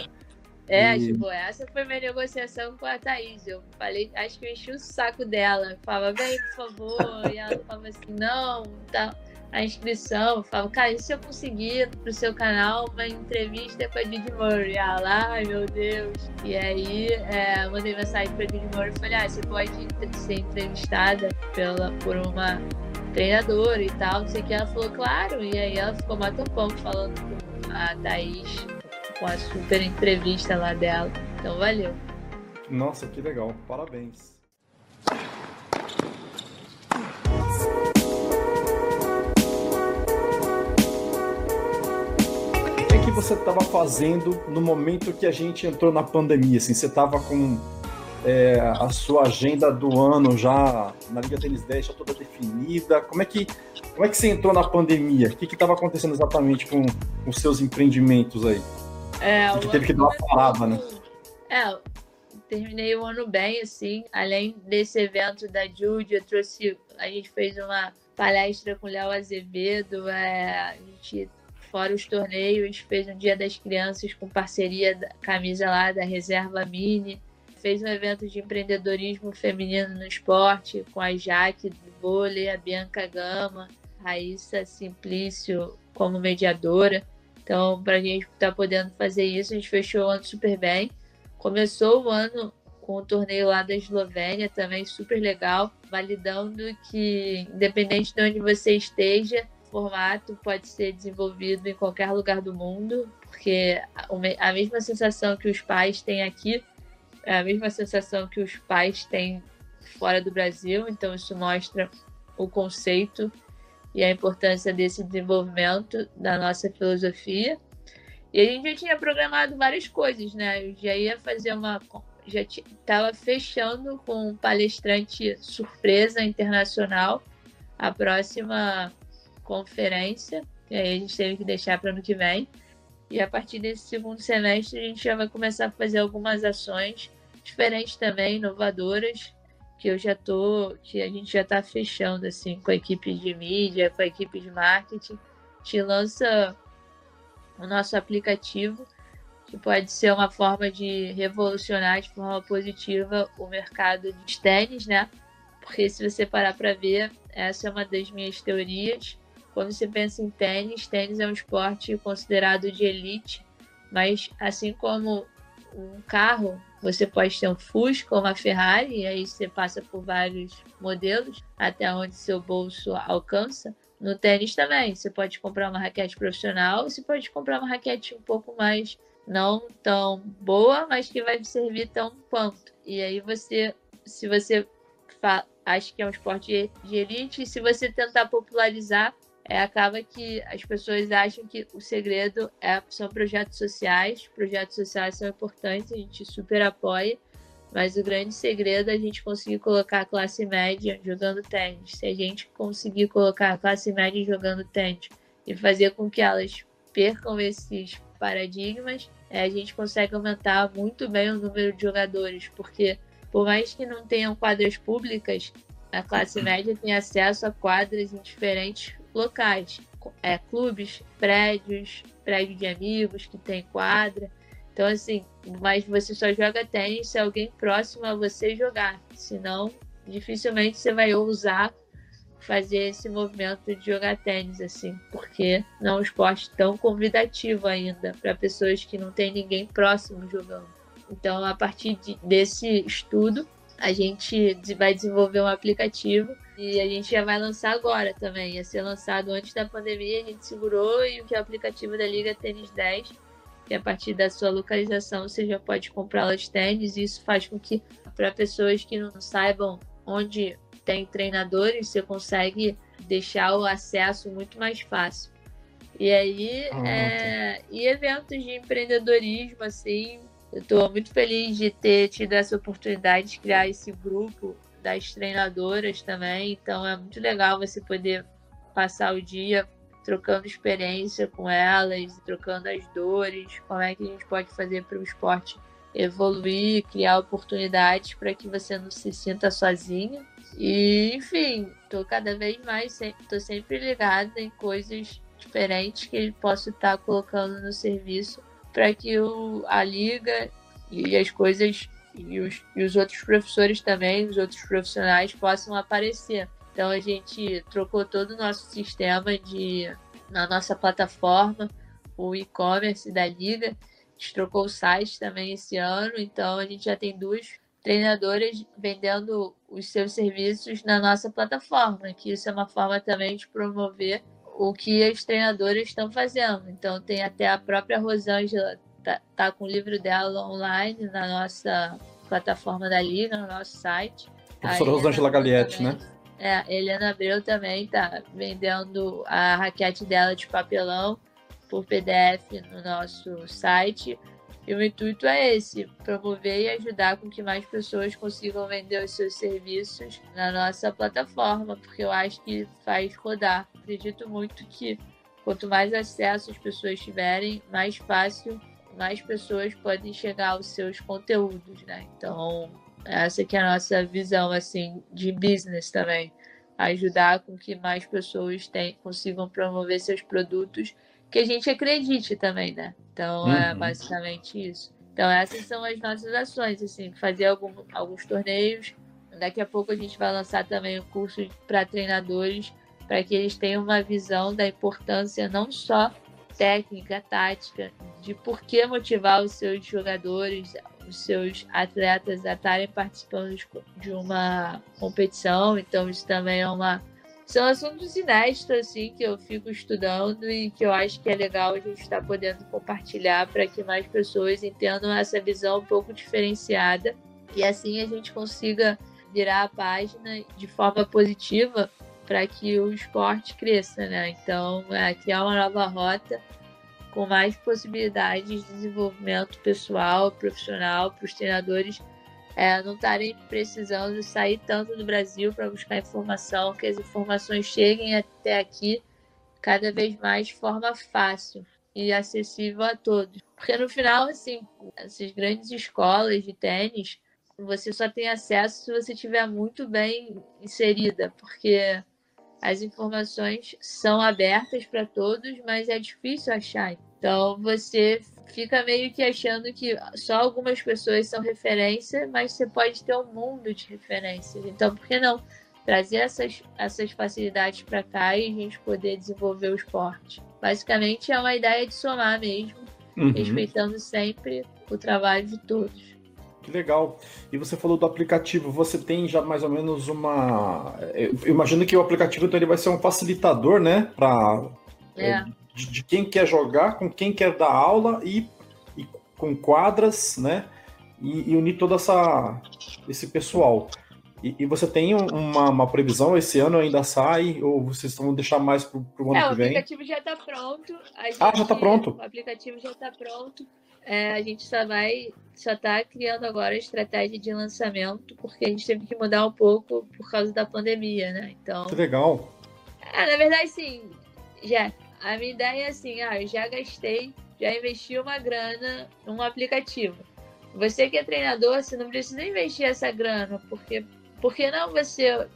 É, e... tipo, essa foi minha negociação com a Thaís. Eu falei, acho que eu enchi o saco dela. Eu falava, vem, por favor. E ela falava assim, não, tá a inscrição. Eu falava, cara, e se eu conseguir pro seu canal uma entrevista com a Didi Murray? Ela, ai meu Deus. E aí, é, mandei mensagem pra Didi Murray e falei, ah, você pode ser entrevistada pela, por uma treinadora e tal, não sei o que. Ela falou, claro. E aí ela ficou tempão falando com a Thaís com a super entrevista lá dela. Então valeu. Nossa, que legal. Parabéns. O que, é você estava fazendo no momento que a gente entrou na pandemia? Assim, você estava com é, a sua agenda do ano já na Liga Tênis 10 já toda definida? Como é que, como é que você entrou na pandemia? O que estava acontecendo exatamente com os seus empreendimentos aí? É, que teve que dar uma parada, né? É, terminei o ano bem, assim. Além desse evento da Jude, eu trouxe. A gente fez uma palestra com o Léo Azevedo. É, a gente, fora os torneios, fez um Dia das Crianças com parceria da camisa lá da Reserva Mini. Fez um evento de empreendedorismo feminino no esporte com a Jaque do vôlei, a Bianca Gama, Raíssa Simplício como mediadora. Então, para a gente estar tá podendo fazer isso, a gente fechou o ano super bem. Começou o ano com o torneio lá da Eslovênia, também super legal, validando que, independente de onde você esteja, o formato pode ser desenvolvido em qualquer lugar do mundo, porque a mesma sensação que os pais têm aqui é a mesma sensação que os pais têm fora do Brasil, então isso mostra o conceito e a importância desse desenvolvimento da nossa filosofia. E a gente já tinha programado várias coisas, né? Eu já ia fazer uma. Já estava fechando com um palestrante surpresa internacional a próxima conferência, que aí a gente teve que deixar para ano que vem. E a partir desse segundo semestre a gente já vai começar a fazer algumas ações diferentes também, inovadoras, que eu já tô, que a gente já está fechando assim com a equipe de mídia, com a equipe de marketing, te lança o nosso aplicativo, que pode ser uma forma de revolucionar de forma positiva o mercado de tênis, né? Porque se você parar para ver, essa é uma das minhas teorias. Quando você pensa em tênis, tênis é um esporte considerado de elite, mas assim como um carro, você pode ter um Fusca ou uma Ferrari, e aí você passa por vários modelos até onde seu bolso alcança. No tênis também, você pode comprar uma raquete profissional, você pode comprar uma raquete um pouco mais não tão boa, mas que vai servir tão quanto. E aí você, se você acha que é um esporte de elite, se você tentar popularizar, é, acaba que as pessoas acham que o segredo é, são projetos sociais. Projetos sociais são importantes, a gente super apoia, mas o grande segredo é a gente conseguir colocar a classe média jogando tênis. Se a gente conseguir colocar a classe média jogando tênis e fazer com que elas percam esses paradigmas, é, a gente consegue aumentar muito bem o número de jogadores, porque por mais que não tenham quadras públicas, a classe média tem acesso a quadras em diferentes locais. É, clubes, prédios, prédio de amigos que tem quadra. Então, assim, mas você só joga tênis se alguém próximo a você jogar. Senão, dificilmente você vai ousar fazer esse movimento de jogar tênis, assim, porque não é um esporte tão convidativo ainda para pessoas que não tem ninguém próximo jogando. Então, a partir de, desse estudo, a gente vai desenvolver um aplicativo e a gente já vai lançar agora também. Ia ser lançado antes da pandemia, a gente segurou e o que é o aplicativo da Liga Tênis 10 e a partir da sua localização você já pode comprar os tênis. E isso faz com que, para pessoas que não saibam onde tem treinadores, você consegue deixar o acesso muito mais fácil. E aí, ah, é, e eventos de empreendedorismo, assim, eu estou muito feliz de ter tido essa oportunidade de criar esse grupo das treinadoras também. Então é muito legal você poder passar o dia trocando experiência com elas, trocando as dores, como é que a gente pode fazer para o esporte evoluir, criar oportunidades para que você não se sinta sozinha. E, enfim, estou cada vez mais, estou sempre ligada em coisas diferentes que posso estar tá colocando no serviço para que o, a liga e as coisas e os, e os outros professores também, os outros profissionais possam aparecer. Então a gente trocou todo o nosso sistema de na nossa plataforma, o e-commerce da liga. A gente trocou o site também esse ano, então a gente já tem duas treinadoras vendendo os seus serviços na nossa plataforma, que isso é uma forma também de promover o que as treinadoras estão fazendo. Então tem até a própria Rosângela tá, tá com o livro dela online na nossa plataforma da liga, no nosso site. Professora Rosângela Galietti, né? É, a Helena Abreu também tá vendendo a raquete dela de papelão por PDF no nosso site. E o intuito é esse: promover e ajudar com que mais pessoas consigam vender os seus serviços na nossa plataforma, porque eu acho que faz rodar. Acredito muito que quanto mais acesso as pessoas tiverem, mais fácil mais pessoas podem chegar aos seus conteúdos, né? Então, essa que é a nossa visão assim de business também, ajudar com que mais pessoas tem, consigam promover seus produtos, que a gente acredite também, né? Então é uhum. é basicamente isso. Então essas são as nossas ações, assim, fazer algum, alguns torneios. Daqui a pouco a gente vai lançar também um curso para treinadores, para que eles tenham uma visão da importância não só técnica, tática, de por que motivar os seus jogadores, os seus atletas a estarem participando de uma competição. Então, isso também é uma. São assuntos inéditos, assim, que eu fico estudando e que eu acho que é legal a gente estar podendo compartilhar para que mais pessoas entendam essa visão um pouco diferenciada e assim a gente consiga virar a página de forma positiva para que o esporte cresça, né? Então, é, criar uma nova rota com mais possibilidades de desenvolvimento pessoal, profissional para os treinadores é, não estarem precisando sair tanto do Brasil para buscar informação, que as informações cheguem até aqui cada vez mais de forma fácil e acessível a todos. Porque no final, assim, essas grandes escolas de tênis, você só tem acesso se você estiver muito bem inserida, porque as informações são abertas para todos, mas é difícil achar. Então você fica meio que achando que só algumas pessoas são referência, mas você pode ter um mundo de referências. Então, por que não trazer essas, essas facilidades para cá e a gente poder desenvolver o esporte? Basicamente é uma ideia de somar mesmo, uhum. respeitando sempre o trabalho de todos. Que legal. E você falou do aplicativo. Você tem já mais ou menos uma. Eu imagino que o aplicativo então, ele vai ser um facilitador, né? Para é. é. de, de, quem quer jogar, com quem quer dar aula e, e com quadras, né? E, e, unir todo essa, esse pessoal. E, e você tem uma, uma, previsão? Esse ano ainda sai? Ou vocês vão deixar mais para o ano é, que vem? O aplicativo já está pronto. Gente, ah, já está pronto. O aplicativo já está pronto. É, a gente só vai, só está criando agora a estratégia de lançamento, porque a gente teve que mudar um pouco por causa da pandemia, né? Então. Que legal. É, na verdade, sim, já. A minha ideia é assim, ah, eu já gastei, já investi uma grana num aplicativo. você que é treinador, você não precisa investir essa grana, porque porque não você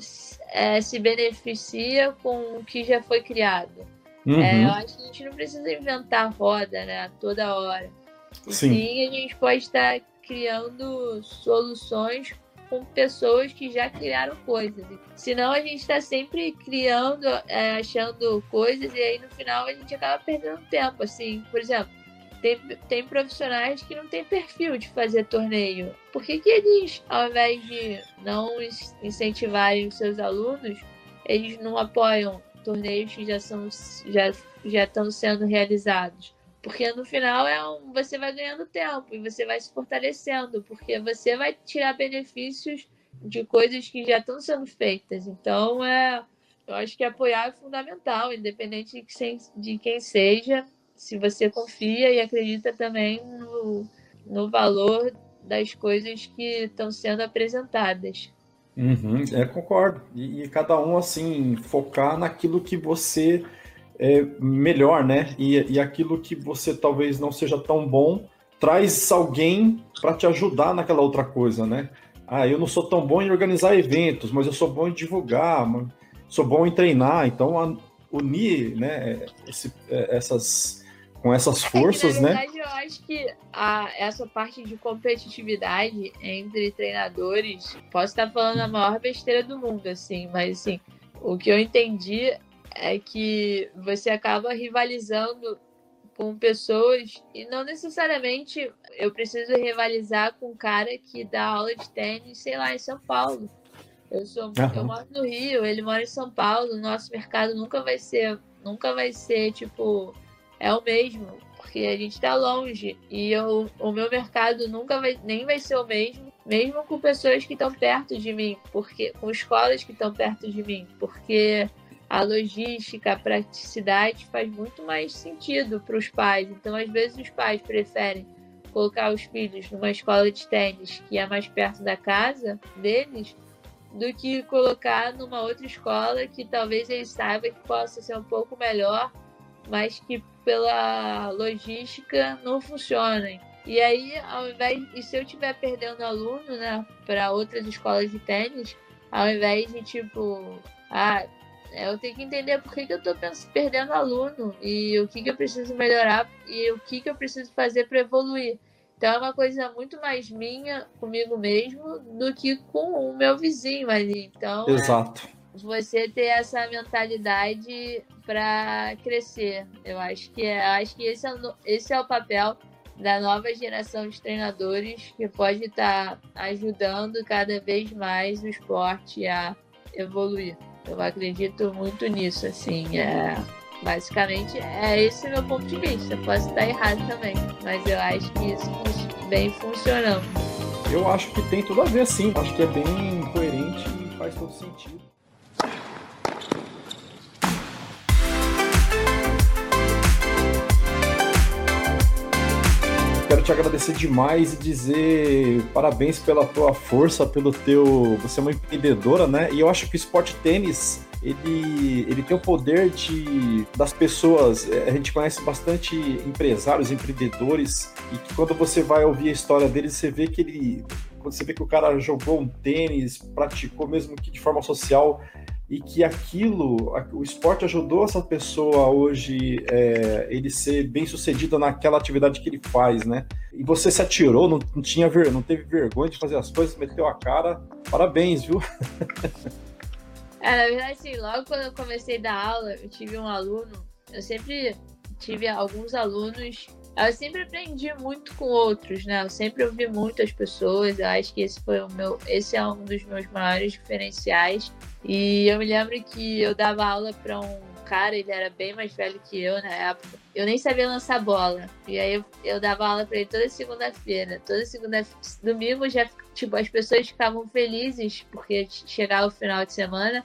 é, se beneficia com o que já foi criado. Uhum. É, eu acho que a gente não precisa inventar roda, né, toda hora. Sim. sim, a gente pode estar criando soluções com pessoas que já criaram coisas. Senão a gente está sempre criando, é, achando coisas e aí no final a gente acaba perdendo tempo. Assim, por exemplo, tem, tem profissionais que não têm perfil de fazer torneio. Por que, que eles, ao invés de não incentivarem os seus alunos, eles não apoiam torneios que já, são, já, já estão sendo realizados? Porque no final é um, você vai ganhando tempo e você vai se fortalecendo, porque você vai tirar benefícios de coisas que já estão sendo feitas. Então, é, eu acho que apoiar é fundamental, independente de quem seja, se você confia e acredita também no, no valor das coisas que estão sendo apresentadas. Uhum, é, concordo. E, e, cada um, assim, focar naquilo que você é melhor, né? E, e aquilo que você talvez não seja tão bom, traz alguém para te ajudar naquela outra coisa, né? Ah, eu não sou tão bom em organizar eventos, mas eu sou bom em divulgar, sou bom em treinar. Então, unir né, esse, é, essas com essas forças, é que, na né? verdade, né? Eu acho que a, essa parte de competitividade entre treinadores, posso estar falando a maior besteira do mundo, assim, mas assim, o que eu entendi é que você acaba rivalizando com pessoas e não necessariamente eu preciso rivalizar com um cara que dá aula de tênis, sei lá, em São Paulo. Eu sou, uhum. eu moro no Rio, ele mora em São Paulo, nosso mercado nunca vai ser, nunca vai ser tipo é o mesmo, porque a gente está longe e eu, o meu mercado nunca vai, nem vai ser o mesmo, mesmo com pessoas que estão perto de mim, porque com escolas que estão perto de mim, porque a logística, a praticidade faz muito mais sentido para os pais. Então, às vezes, os pais preferem colocar os filhos numa escola de tênis que é mais perto da casa deles do que colocar numa outra escola que talvez eles saibam que possa ser um pouco melhor, mas que pela logística não funcionem. E aí, ao invés e se eu estiver perdendo aluno, né, para outras escolas de tênis, ao invés de tipo, ah, eu tenho que entender por que, que eu estou perdendo aluno e o que, que eu preciso melhorar e o que, que eu preciso fazer para evoluir. Então é uma coisa muito mais minha comigo mesmo do que com o meu vizinho ali. Então, é Exato. É você ter essa mentalidade para crescer. Eu acho que é, acho que esse é, o, esse é o papel da nova geração de treinadores que pode estar tá ajudando cada vez mais o esporte a evoluir. Eu acredito muito nisso, assim, é, basicamente é esse meu ponto de vista. Posso estar errado também, mas eu acho que isso vem funcionando. Eu acho que tem tudo a ver, sim. Acho que é bem coerente e faz todo sentido. Quero te agradecer demais e dizer parabéns pela tua força, pelo teu. Você é uma empreendedora, né? E eu acho que o esporte tênis ele, ele tem o poder de das pessoas. É, a gente conhece bastante empresários, empreendedores, e que quando você vai ouvir a história deles, você vê que ele. Quando você vê que o cara jogou um tênis, praticou mesmo que de forma social, e que aquilo, o esporte ajudou essa pessoa hoje, é, ele ser bem sucedido naquela atividade que ele faz, né? E você se atirou, não, não tinha ver, não teve vergonha de fazer as coisas, meteu a cara, parabéns, viu? É, na verdade, assim, logo quando eu comecei a dar aula, eu tive um aluno, eu sempre tive alguns alunos eu sempre aprendi muito com outros, né? Eu sempre ouvi muito as pessoas. Eu acho que esse foi o meu, esse é um dos meus maiores diferenciais. E eu me lembro que eu dava aula para um cara, ele era bem mais velho que eu na época. Eu nem sabia lançar bola. E aí eu, eu dava aula para ele toda segunda-feira. Toda segunda domingo já tipo as pessoas ficavam felizes porque chegava o final de semana.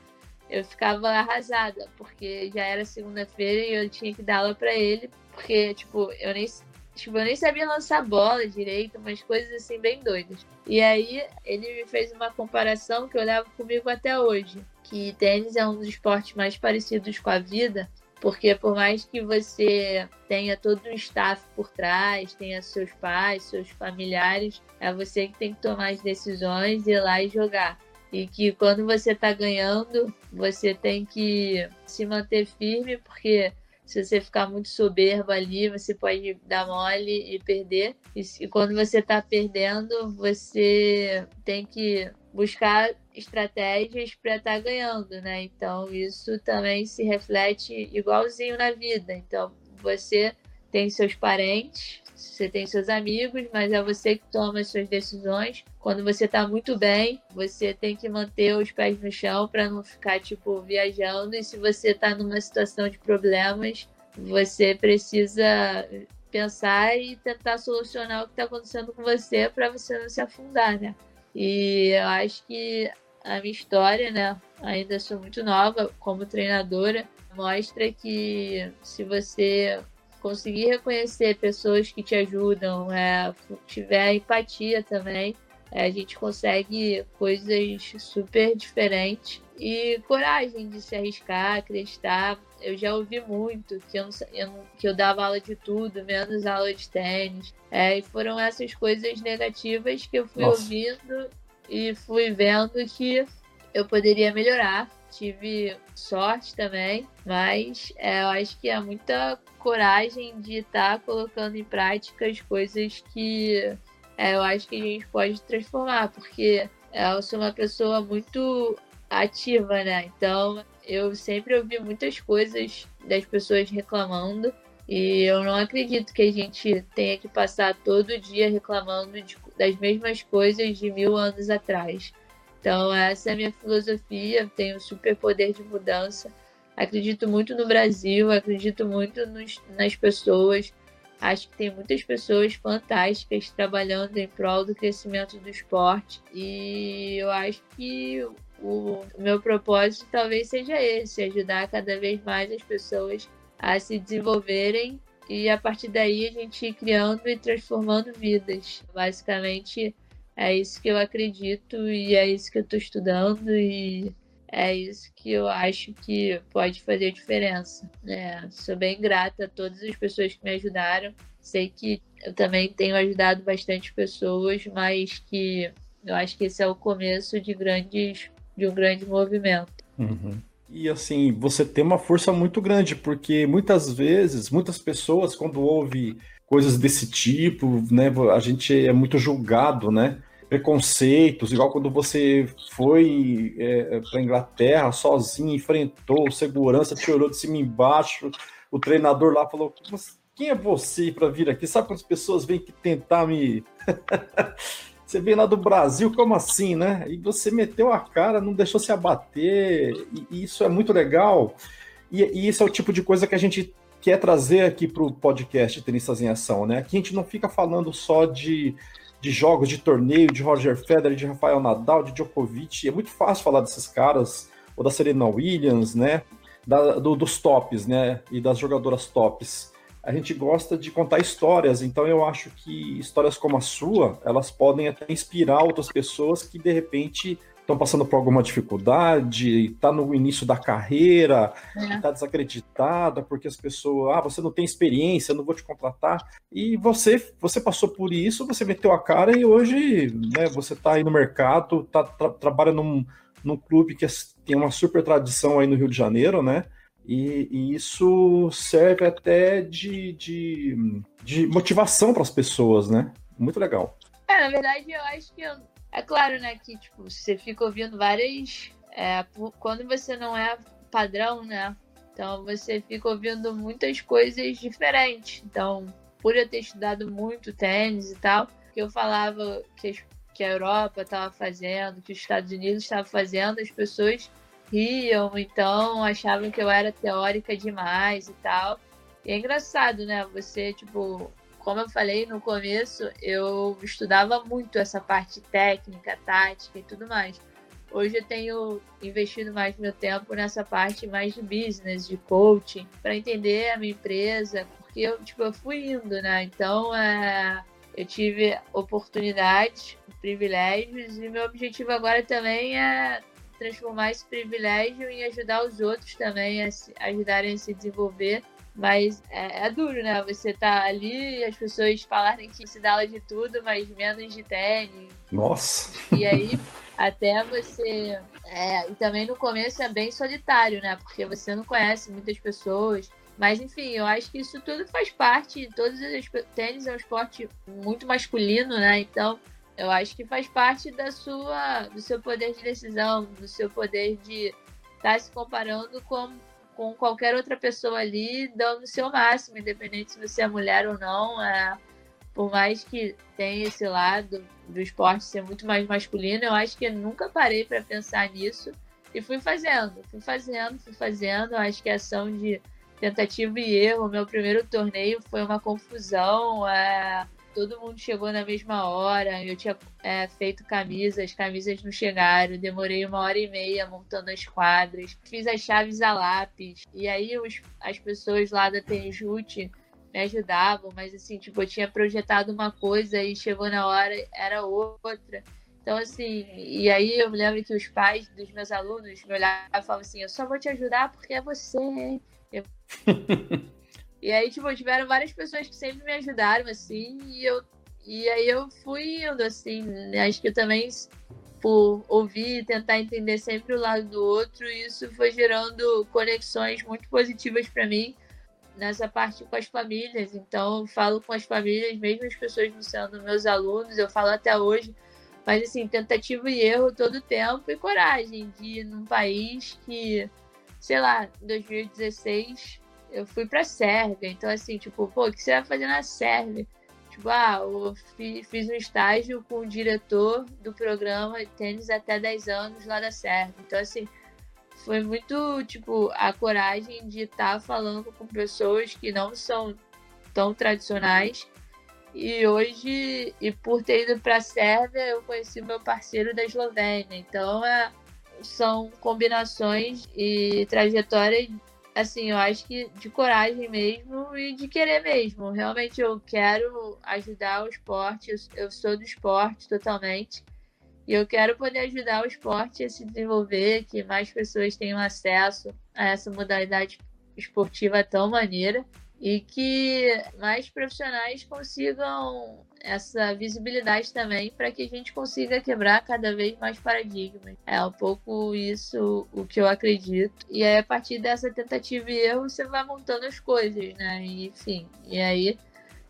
Eu ficava arrasada, porque já era segunda-feira e eu tinha que dar aula para ele porque, tipo, eu nem, tipo, eu nem sabia lançar bola direito, umas coisas assim bem doidas. E aí ele me fez uma comparação que eu levo comigo até hoje, que tênis é um dos esportes mais parecidos com a vida, porque por mais que você tenha todo um staff por trás, tenha seus pais, seus familiares, é você que tem que tomar as decisões, ir lá e jogar. E que quando você está ganhando, você tem que se manter firme, porque se você ficar muito soberbo ali, você pode dar mole e perder. E quando você está perdendo, você tem que buscar estratégias para estar tá ganhando, né? Então isso também se reflete igualzinho na vida. Então você tem seus parentes, você tem seus amigos, mas é você que toma as suas decisões. Quando você está muito bem, você tem que manter os pés no chão para não ficar tipo viajando. E se você está numa situação de problemas, você precisa pensar e tentar solucionar o que está acontecendo com você para você não se afundar, né? E eu acho que a minha história, né? Ainda sou muito nova como treinadora, mostra que se você conseguir reconhecer pessoas que te ajudam, é, tiver empatia também, é, a gente consegue coisas super diferentes e coragem de se arriscar, acreditar. Eu já ouvi muito que eu, eu, que eu dava aula de tudo, menos aula de tênis. É, e foram essas coisas negativas que eu fui Nossa. ouvindo e fui vendo que eu poderia melhorar. Tive sorte também, mas é, eu acho que é muita coragem de estar tá colocando em prática as coisas que é, eu acho que a gente pode transformar, porque é, eu sou uma pessoa muito ativa, né? Então eu sempre ouvi muitas coisas das pessoas reclamando e eu não acredito que a gente tenha que passar todo dia reclamando de, das mesmas coisas de mil anos atrás. Então, essa é a minha filosofia. Tenho super poder de mudança. Acredito muito no Brasil, acredito muito nos, nas pessoas. Acho que tem muitas pessoas fantásticas trabalhando em prol do crescimento do esporte. E eu acho que o meu propósito talvez seja esse: ajudar cada vez mais as pessoas a se desenvolverem e a partir daí a gente ir criando e transformando vidas. Basicamente é isso que eu acredito e é isso que eu estou estudando e é isso que eu acho que pode fazer diferença. É, sou bem grata a todas as pessoas que me ajudaram. Sei que eu também tenho ajudado bastante pessoas, mas que eu acho que esse é o começo de grandes de um grande movimento. Uhum. E assim, você tem uma força muito grande, porque muitas vezes, muitas pessoas, quando ouve coisas desse tipo, né, a gente é muito julgado, né? Preconceitos, igual quando você foi é, para Inglaterra sozinho, enfrentou segurança, te olhou de cima e embaixo, o treinador lá falou: quem é você para vir aqui? Sabe quantas pessoas vêm que tentar me. Você vem lá do Brasil, como assim, né? E você meteu a cara, não deixou se abater, e, isso é muito legal. E, e isso é o tipo de coisa que a gente quer trazer aqui para o podcast Tenistas em Ação, né? Aqui a gente não fica falando só de, de jogos de torneio, de Roger Federer, de Rafael Nadal, de Djokovic. É muito fácil falar desses caras, ou da Serena Williams, né? Da, do, dos tops, né? E das jogadoras tops a gente gosta de contar histórias, então eu acho que histórias como a sua, elas podem até inspirar outras pessoas que de repente estão passando por alguma dificuldade, está no início da carreira, está é. desacreditada porque as pessoas, ah, você não tem experiência, não vou te contratar. E você, você passou por isso, você meteu a cara e hoje, né, você está aí no mercado, tá, tra trabalha num, num clube que tem uma super tradição aí no Rio de Janeiro, né? E, e isso serve até de, de, de motivação para as pessoas, né? Muito legal. É, na verdade, eu acho que. Eu... É claro, né, que tipo, você fica ouvindo várias. É, quando você não é padrão, né? Então você fica ouvindo muitas coisas diferentes. Então, por eu ter estudado muito tênis e tal, que eu falava que, que a Europa estava fazendo, que os Estados Unidos estavam fazendo, as pessoas riam, então achavam que eu era teórica demais e tal. E é engraçado, né? Você, tipo, como eu falei no começo, eu estudava muito essa parte técnica, tática e tudo mais. Hoje eu tenho investido mais meu tempo nessa parte mais de business, de coaching, para entender a minha empresa, porque eu, tipo, eu fui indo, né? Então, é, eu tive oportunidades, privilégios, e meu objetivo agora também é transformar esse privilégio em ajudar os outros também a se, ajudarem a se desenvolver. Mas é, é, duro, né? Você tá ali e as pessoas falarem que se dá aula de tudo, mas menos de tênis. Nossa! E aí, até você. É, e também no começo é bem solitário, né? Porque você não conhece muitas pessoas. Mas enfim, eu acho que isso tudo faz parte. Todos os tênis é um esporte muito masculino, né? Então eu acho que faz parte da sua, do seu poder de decisão, do seu poder de estar tá se comparando com, com qualquer outra pessoa ali, dando o seu máximo, independente se você é mulher ou não. É, por mais que tenha esse lado do esporte ser muito mais masculino, eu acho que eu nunca parei para pensar nisso e fui fazendo, fui fazendo, fui fazendo. Acho que a ação de tentativa e erro, meu primeiro torneio foi uma confusão. É, todo mundo chegou na mesma hora. Eu tinha é, feito camisas, as camisas não chegaram. Demorei uma hora e meia montando as quadras. Fiz as chaves a lápis. E aí os, as pessoas lá da Tenjute me ajudavam, mas assim, tipo, eu tinha projetado uma coisa e chegou na hora, era outra. Então, assim, e aí eu me lembro que os pais dos meus alunos me olhavam e falavam assim: eu só vou te ajudar porque é você, hein? Eu... E aí, tipo, tiveram várias pessoas que sempre me ajudaram, assim, e eu e aí eu fui indo, assim, né? acho que também por ouvir e tentar entender sempre o lado do outro, isso foi gerando conexões muito positivas para mim nessa parte com as famílias. Então, eu falo com as famílias, mesmo as pessoas não sendo meus alunos, eu falo até hoje, mas assim, tentativa e erro todo tempo e coragem de ir num país que, sei lá, em 2016 eu fui pra Sérvia. Então, assim, tipo, pô, o que você vai fazer na Sérvia? Tipo, ah, eu fiz um estágio com o diretor do programa tênis até 10 anos lá da Sérvia. Então, assim, foi muito, tipo, a coragem de estar tá falando com pessoas que não são tão tradicionais. E hoje, e por ter ido para a Sérvia, eu conheci meu parceiro da Eslovênia. Então, é, são combinações e trajetórias assim, eu acho que de coragem mesmo e de querer mesmo. Realmente eu quero ajudar o esporte, eu sou do esporte totalmente. E eu quero poder ajudar o esporte a se desenvolver, que mais pessoas tenham acesso a essa modalidade esportiva tão maneira e que mais profissionais consigam essa visibilidade também para que a gente consiga quebrar cada vez mais paradigmas. É um pouco isso o que eu acredito. E aí, a partir dessa tentativa e erro, você vai montando as coisas, né? E, enfim, e aí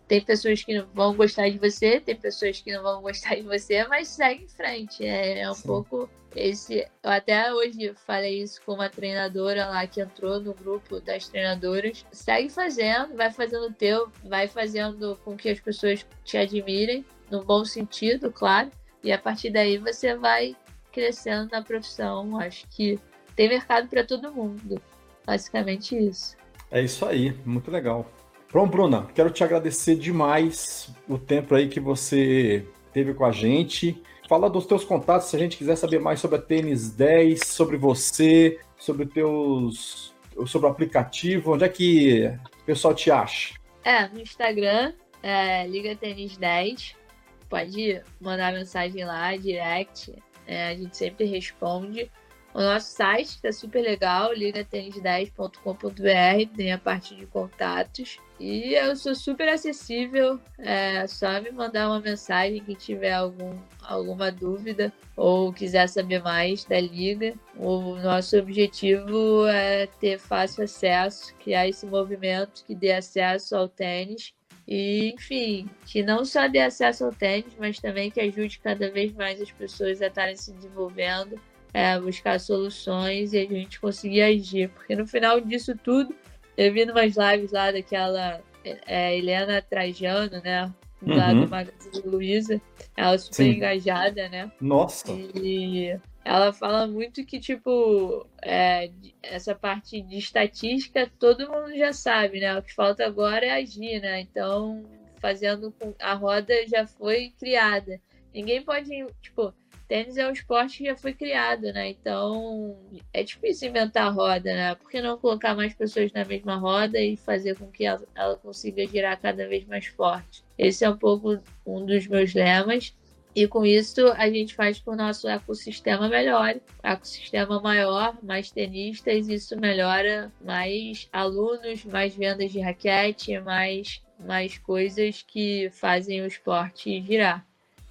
tem pessoas que vão gostar de você, tem pessoas que não vão gostar de você, mas segue em frente. É, é um Sim. pouco esse. Eu até hoje falei isso com uma treinadora lá que entrou no grupo das treinadoras. Segue fazendo, vai fazendo o teu, vai fazendo com que as pessoas te admirem, no bom sentido, claro. E a partir daí você vai crescendo na profissão. Acho que tem mercado para todo mundo. Basicamente isso. É isso aí, muito legal. Pronto, Bruna, quero te agradecer demais o tempo aí que você teve com a gente. Fala dos teus contatos, se a gente quiser saber mais sobre a Tênis 10, sobre você, sobre teus sobre o aplicativo, onde é que o pessoal te acha? É, no Instagram, é, Liga Tênis 10. Pode mandar mensagem lá, direct. É, a gente sempre responde. O nosso site está super legal, ligatênis10.com.br, tem a parte de contatos. E eu sou super acessível, é só me mandar uma mensagem que tiver algum, alguma dúvida ou quiser saber mais da liga. O nosso objetivo é ter fácil acesso, criar esse movimento que dê acesso ao tênis e, enfim, que não só dê acesso ao tênis, mas também que ajude cada vez mais as pessoas a estarem se desenvolvendo é, buscar soluções e a gente conseguir agir. Porque no final disso tudo, eu vi umas lives lá daquela é, Helena Trajano, né? Lá uhum. do Magazine Luiza. Ela é super Sim. engajada, né? Nossa! E ela fala muito que, tipo, é, essa parte de estatística todo mundo já sabe, né? O que falta agora é agir, né? Então, fazendo com. A roda já foi criada. Ninguém pode, tipo, tênis é um esporte que já foi criado, né? Então é difícil inventar a roda, né? Por que não colocar mais pessoas na mesma roda e fazer com que ela, ela consiga girar cada vez mais forte? Esse é um pouco um dos meus lemas. E com isso a gente faz que o nosso ecossistema melhore, ecossistema maior, mais tenistas, isso melhora mais alunos, mais vendas de raquete, mais, mais coisas que fazem o esporte girar.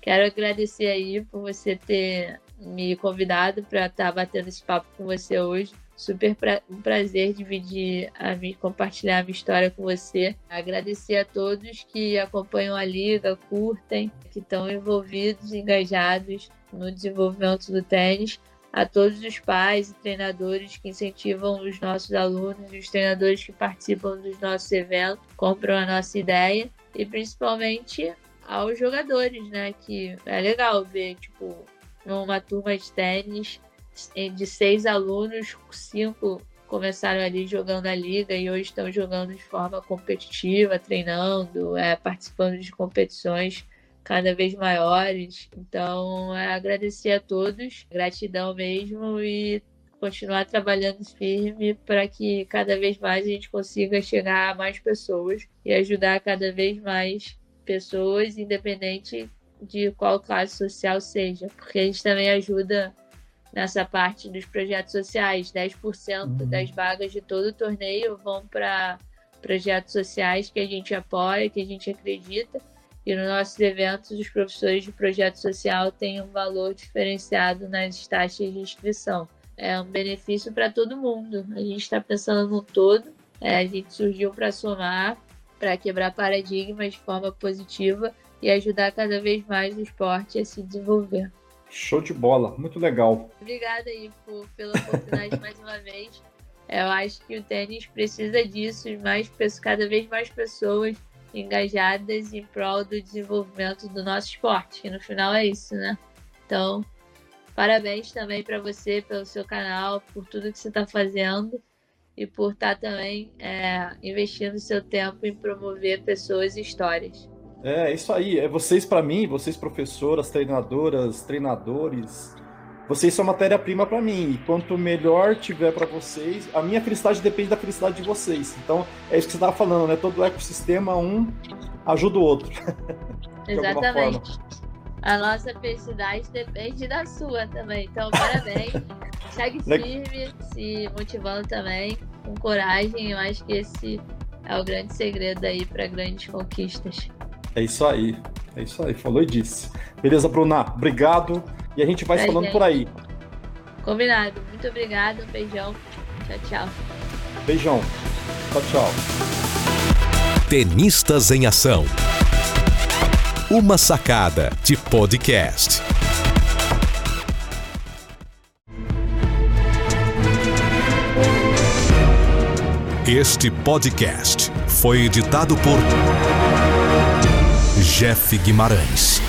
Quero agradecer aí por você ter me convidado para estar tá batendo esse papo com você hoje. Super pra, um prazer dividir, a, compartilhar a minha história com você. Agradecer a todos que acompanham a Liga, curtem, que estão envolvidos, engajados no desenvolvimento do tênis. A todos os pais e treinadores que incentivam os nossos alunos, os treinadores que participam dos nossos eventos, compram a nossa ideia. E principalmente aos jogadores, né? Que é legal ver, tipo, numa turma de tênis, de seis alunos, cinco começaram ali jogando a liga e hoje estão jogando de forma competitiva, treinando, é, participando de competições cada vez maiores. Então, é, agradecer a todos, gratidão mesmo e continuar trabalhando firme para que cada vez mais a gente consiga chegar a mais pessoas e ajudar cada vez mais pessoas, independente de qual classe social seja, porque a gente também ajuda nessa parte dos projetos sociais. 10% uhum. das vagas de todo o torneio vão para projetos sociais que a gente apoia, que a gente acredita. E nos nossos eventos, os professores de projeto social têm um valor diferenciado nas taxas de inscrição. É um benefício para todo mundo. A gente está pensando no todo. É, a gente surgiu para somar, para quebrar paradigmas de forma positiva e ajudar cada vez mais o esporte a se desenvolver. Show de bola, muito legal. Obrigada aí por, pela oportunidade mais uma vez. Eu acho que o tênis precisa disso, mais, cada vez mais pessoas engajadas em prol do desenvolvimento do nosso esporte, que no final é isso, né? Então, parabéns também para você pelo seu canal, por tudo que você está fazendo e por estar tá também é, investindo seu tempo em promover pessoas e histórias. É, isso aí. É vocês para mim, vocês professoras, treinadoras, treinadores, vocês são matéria-prima para mim. E quanto melhor tiver para vocês, a minha felicidade depende da felicidade de vocês. Então, é isso que você estava falando, né? Todo ecossistema, um ajuda o outro. Exatamente. A nossa felicidade depende da sua também. Então, parabéns. Segue firme, se motivando também, com coragem. Eu acho que esse é o grande segredo aí para grandes conquistas. É isso aí. É isso aí. Falou e disse. Beleza, Bruna? Obrigado. E a gente vai se falando gente. por aí. Combinado. Muito obrigado. Um beijão. Tchau, tchau. Beijão. Tchau, tchau. Tenistas em Ação. Uma sacada de podcast. Este podcast foi editado por Jeff Guimarães.